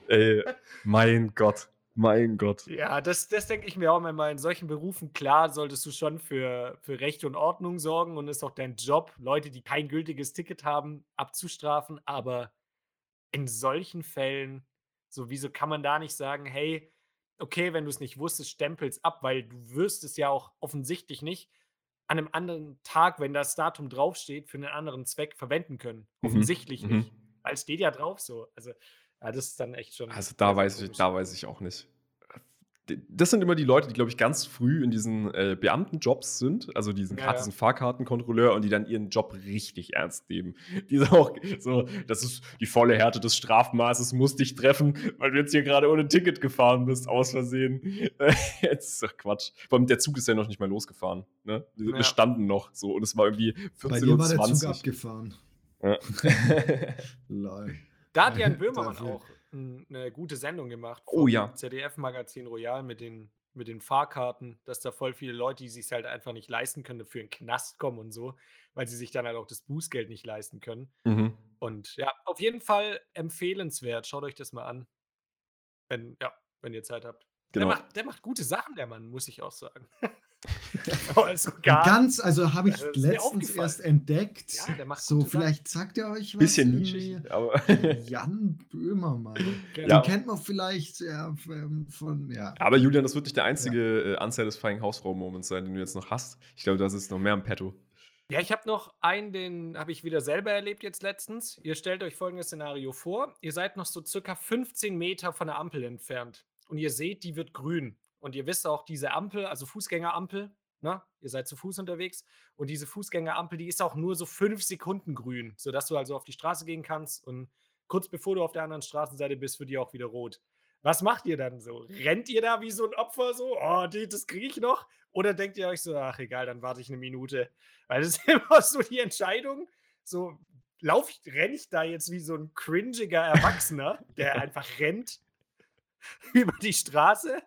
Ey, mein Gott. Mein Gott. Ja, das, das denke ich mir auch immer in solchen Berufen. Klar, solltest du schon für, für Recht und Ordnung sorgen und ist auch dein Job, Leute, die kein gültiges Ticket haben, abzustrafen. Aber in solchen Fällen, so wieso kann man da nicht sagen, hey, okay, wenn du es nicht wusstest, stempel's ab, weil du wirst es ja auch offensichtlich nicht an einem anderen Tag, wenn das Datum draufsteht, für einen anderen Zweck verwenden können. Mhm, Offensichtlich mhm. nicht. Weil es steht ja drauf so. Also, ja, das ist dann echt schon. Also da weiß ich, da weiß ich auch nicht. Das sind immer die Leute, die, glaube ich, ganz früh in diesen äh, Beamtenjobs sind, also diesen, Ja, gerade ja. diesen Fahrkartenkontrolleur und die dann ihren Job richtig ernst nehmen. Die sind auch so, das ist die volle Härte des Strafmaßes, muss dich treffen, weil du jetzt hier gerade ohne Ticket gefahren bist, aus Versehen. jetzt ist doch Quatsch. Vor allem der Zug ist ja noch nicht mal losgefahren. Ne? Wir, Ja. standen noch so und es war irgendwie Bei dir war der Zug 14.20 Uhr. abgefahren. Ja. Da hat Jan Böhmermann auch eine gute Sendung gemacht. Oh ja. ZDF-Magazin Royal mit den, mit den Fahrkarten, dass da voll viele Leute, die sich halt einfach nicht leisten können, für einen Knast kommen und so, weil sie sich dann halt auch das Bußgeld nicht leisten können. mhm. Und ja, auf jeden Fall empfehlenswert. Schaut euch das mal an. Wenn, ja, wenn ihr Zeit habt. Genau. Der, macht, der macht gute Sachen, der Mann, muss ich auch sagen. also gar, Ganz, also habe ich letztens erst entdeckt. Ja, der macht so, vielleicht sagt er euch was. Bisschen nischig, aber. Jan Böhmermann. Genau. Ja. Den kennt man vielleicht ja, von, von ja. Aber Julian, das wird nicht der einzige äh, unsatisfying Hausfrau-Moment sein, den du jetzt noch hast. Ich glaube, das ist noch mehr im Petto. Ja, ich habe noch einen, den habe ich wieder selber erlebt jetzt letztens. Ihr stellt euch folgendes Szenario vor. Ihr seid noch so circa 15 Meter von der Ampel entfernt und ihr seht, die wird grün. Und ihr wisst auch, diese Ampel, also Fußgängerampel, ne? ihr seid zu Fuß unterwegs und diese Fußgängerampel, die ist auch nur so fünf Sekunden grün, sodass du also auf die Straße gehen kannst und kurz bevor du auf der anderen Straßenseite bist, wird die auch wieder rot. Was macht ihr dann so? Rennt ihr da wie so ein Opfer so? Oh, die- das kriege ich noch? Oder denkt ihr euch so, ach egal, dann warte ich eine Minute? Weil das ist immer so die Entscheidung, so lauf ich, renne ich da jetzt wie so ein cringiger Erwachsener, der einfach rennt über die Straße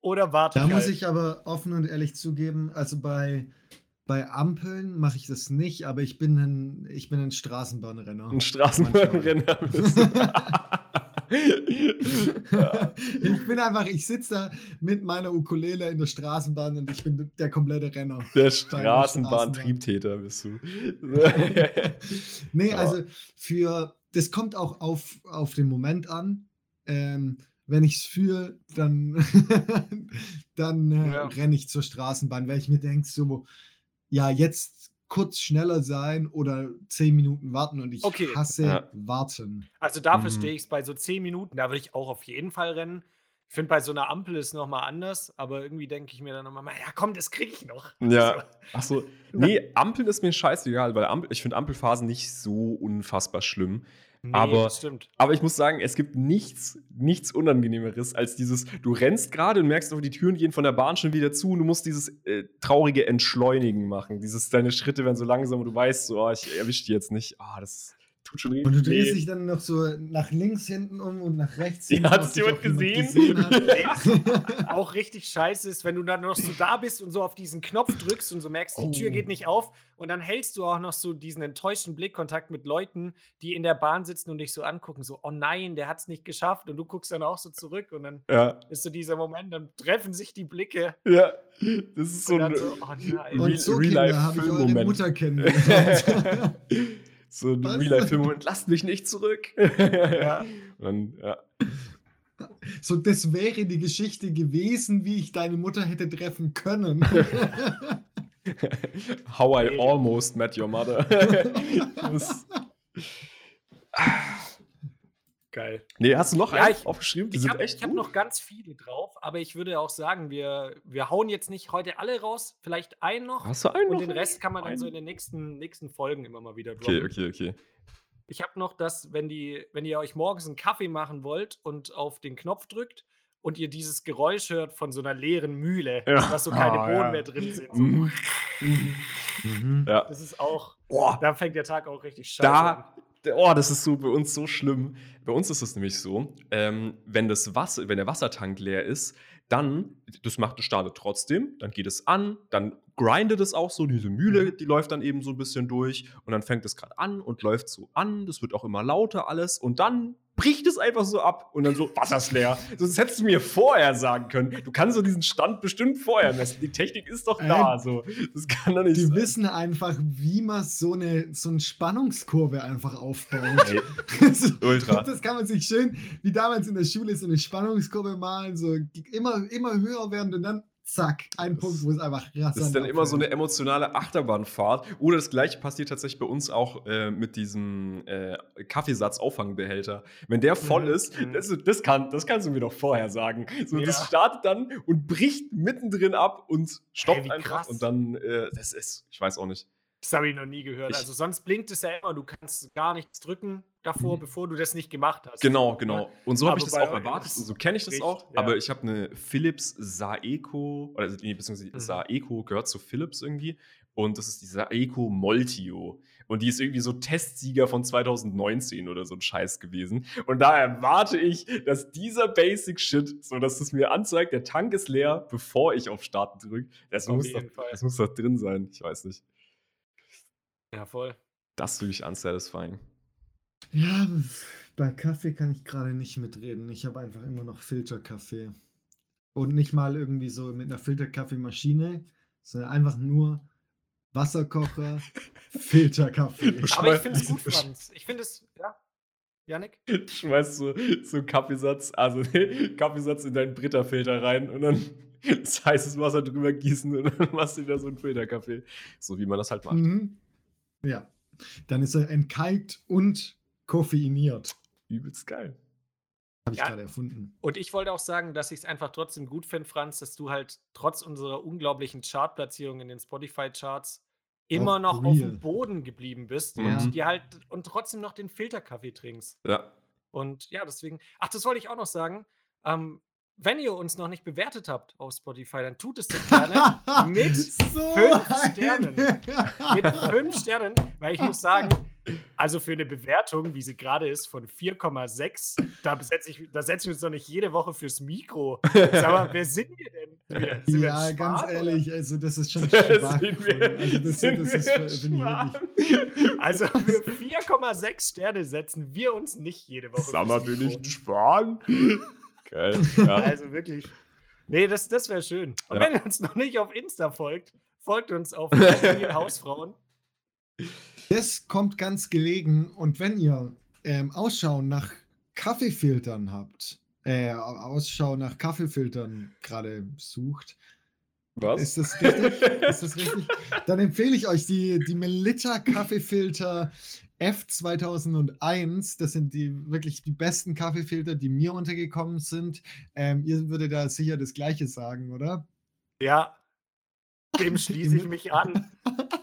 oder warte Da ich muss halt? ich aber offen und ehrlich zugeben, also bei, bei Ampeln mache ich das nicht, aber ich bin ein, ich bin ein Straßenbahnrenner. Ein Straßenbahnrenner bist du. Ja. ich bin einfach, ich sitze da mit meiner Ukulele in der Straßenbahn und ich bin der komplette Renner. Der Straßenbahn. Straßenbahntriebtäter bist du. Nee, also für, das kommt auch auf, auf den Moment an. Ähm, wenn ich es fühle, dann, dann äh, Ja. renne ich zur Straßenbahn, weil ich mir denke, so, ja, jetzt kurz schneller sein oder zehn Minuten warten und ich Okay. hasse Ja. warten. Also da Mhm. verstehe ich es bei so 10 Minuten, da würde ich auch auf jeden Fall rennen. Ich finde, bei so einer Ampel ist nochmal anders, aber irgendwie denke ich mir dann nochmal, ja komm, das kriege ich noch. Ja. Achso, nee, Ampeln ist mir scheißegal, weil Ampel, ich finde Ampelphasen nicht so unfassbar schlimm. Nee, Aber-. Aber ich muss sagen, es gibt nichts, nichts Unangenehmeres als dieses, du rennst gerade und merkst, oh, die Türen gehen von der Bahn schon wieder zu und du musst dieses äh, traurige Entschleunigen machen. Dieses, deine Schritte werden so langsam und du weißt so, oh, ich erwische die jetzt nicht. Ah, das tut schon richtig Und du drehst weh. dich dann noch so nach links hinten um und nach rechts Ja, hinten. hat's ob dich jemand gesehen? hat. auch richtig scheiße ist, wenn du dann noch so da bist und so auf diesen Knopf drückst und so merkst, die Tür Oh. geht nicht auf und dann hältst du auch noch so diesen enttäuschten Blickkontakt mit Leuten, die in der Bahn sitzen und dich so angucken, so, oh nein, der hat es nicht geschafft und du guckst dann auch so zurück und dann Ja, ist so dieser Moment, dann treffen sich die Blicke ja. Das ist so ein so, oh nein. Real- Und so, Real-Life Kinder, habe ich eure. Mutter kennengelernt. so ein Was? Real-Life-Film-Moment. Lasst mich nicht zurück. Ja. Und, ja. So, das wäre die Geschichte gewesen, wie ich deine Mutter hätte treffen können. How I almost met your mother. das, Geil. nee, hast du noch Ja, einen ich- aufgeschrieben? Die Ich sind habe hab noch ganz viele drauf, aber ich würde auch sagen, wir, wir hauen jetzt nicht heute alle raus, vielleicht einen noch. Hast du einen Und noch? den Rest kann man dann so in den nächsten, nächsten Folgen immer mal wieder Okay, droppen. okay, okay. Ich habe noch das, wenn, die, wenn ihr euch morgens einen Kaffee machen wollt und auf den Knopf drückt und ihr dieses Geräusch hört von so einer leeren Mühle, ja. dass so keine oh, Bohnen ja. mehr drin sind. So. Mhm. Mhm. Ja. Das ist auch, oh. da fängt der Tag auch richtig scheiße da, an. Oh, das ist so bei uns so schlimm. Bei uns ist es nämlich so, ähm, wenn das Wasser, wenn der Wassertank leer ist, dann, das macht das startet trotzdem, dann geht es an, dann grindet es auch so, diese Mühle, mhm. die läuft dann eben so ein bisschen durch und dann fängt es gerade an und läuft so an, das wird auch immer lauter alles und dann bricht es einfach so ab und dann so, Wasser ist leer. Das hättest du mir vorher sagen können. Du kannst so diesen Stand bestimmt vorher messen. Die Technik ist doch da. Äh, so. Das kann doch nicht Die sein. wissen einfach, wie man so eine, so eine Spannungskurve einfach aufbaut. Hey, so, Ultra. Das kann man sich schön, wie damals in der Schule, so eine Spannungskurve malen, so immer, immer höher werden und dann zack, ein das, Punkt, wo es einfach rasant Das ist dann immer so eine emotionale Achterbahnfahrt. Oder das gleiche passiert tatsächlich bei uns auch äh, mit diesem äh, Kaffeesatz-Auffangbehälter. Wenn der voll mhm. ist, mhm. das, das, kann, das kannst du mir doch vorher sagen. So, ja. Das startet dann und bricht mittendrin ab und stoppt hey, einfach. Krass. Und dann, äh, das ist, ich weiß auch nicht. Das habe ich noch nie gehört. Ich, also sonst blinkt es ja immer, du kannst gar nichts drücken davor, mhm. bevor du das nicht gemacht hast. Genau, genau. Und so habe ich das auch erwartet und so kenne ich das richtig, auch. Ja. Aber ich habe eine Philips Saeco, oder nee, beziehungsweise mhm. Saeco gehört zu Philips irgendwie. Und das ist die Saeco Moltio. Und die ist irgendwie so Testsieger von 2019 oder so ein Scheiß gewesen. Und da erwarte ich, dass dieser Basic Shit, so dass es mir anzeigt, der Tank ist leer, bevor ich auf Starten drücke, das, muss doch, das muss doch drin sein. Ich weiß nicht. Ja, voll. Das ist wirklich unsatisfying. Ja, bei Kaffee kann ich gerade nicht mitreden. Ich habe einfach immer noch Filterkaffee. Und nicht mal irgendwie so mit einer Filterkaffeemaschine, sondern einfach nur Wasserkocher, Filterkaffee. Aber ich finde es gut, Franz. Ich finde es, ja. Janik? Du schmeißt so, so einen Kaffeesatz, also Kaffeesatz in deinen Britta-Filter rein und dann das heißes Wasser drüber gießen und dann machst du wieder so einen Filterkaffee. So wie man das halt macht. Mhm. Ja. Dann ist er entkalkt und koffeiniert. Übelst geil. Habe ich ja. gerade erfunden. Und ich wollte auch sagen, dass ich es einfach trotzdem gut finde, Franz, dass du halt trotz unserer unglaublichen Chartplatzierung in den Spotify-Charts immer auch noch real. auf dem Boden geblieben bist ja. und dir halt und trotzdem noch den Filterkaffee trinkst. Ja. Und ja, deswegen. Ach, das wollte ich auch noch sagen. Ähm, wenn ihr uns noch nicht bewertet habt auf Spotify, dann tut es doch gerne mit so fünf Sternen. mit fünf Sternen, weil ich muss sagen, also für eine Bewertung, wie sie gerade ist, von 4,6, da setze ich, da setz ich uns doch nicht jede Woche fürs Mikro. Sag mal, wer sind wir denn? Sind ja, wir ganz Schwarm, ehrlich, oder? also das ist schon schwach. Also das, das ist, bin ich Also für 4,6 Sterne setzen wir uns nicht jede Woche. Sag mal, bin ich ein Schwan? Geil. Ja. Also wirklich. Nee, das, das wäre schön. Und ja. wenn ihr uns noch nicht auf Insta folgt, folgt uns auf Hausfrauen. Das kommt ganz gelegen. Und wenn ihr ähm, Ausschau nach Kaffeefiltern habt, äh, Ausschau nach Kaffeefiltern gerade sucht, was? Ist das richtig? ist das richtig? Dann empfehle ich euch die, die Melitta Kaffeefilter F2001, das sind die wirklich die besten Kaffeefilter, die mir untergekommen sind. Ähm, ihr würdet da sicher das Gleiche sagen, oder? Ja, dem schließe ich mich an.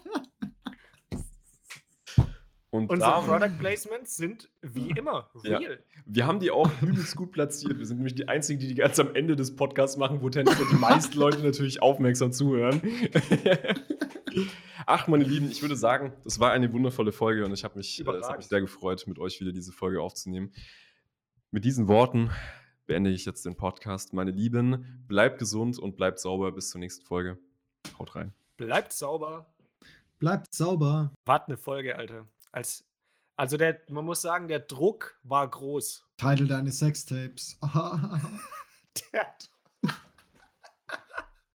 Und Unsere damit, Product Placements sind wie immer real. Ja. Wir haben die auch übelst gut platziert. Wir sind nämlich die einzigen, die die ganz am Ende des Podcasts machen, wo tendenziell die meisten Leute natürlich aufmerksam zuhören. Ach, meine Lieben, ich würde sagen, das war eine wundervolle Folge und ich habe mich, äh, es hat mich sehr gefreut, mit euch wieder diese Folge aufzunehmen. Mit diesen Worten beende ich jetzt den Podcast. Meine Lieben, bleibt gesund und bleibt sauber. Bis zur nächsten Folge. Haut rein. Bleibt sauber. Bleibt sauber. Wart eine Folge, Alter. Als, also der, man muss sagen, der Druck war groß. Titel deines Sextapes. der Druck.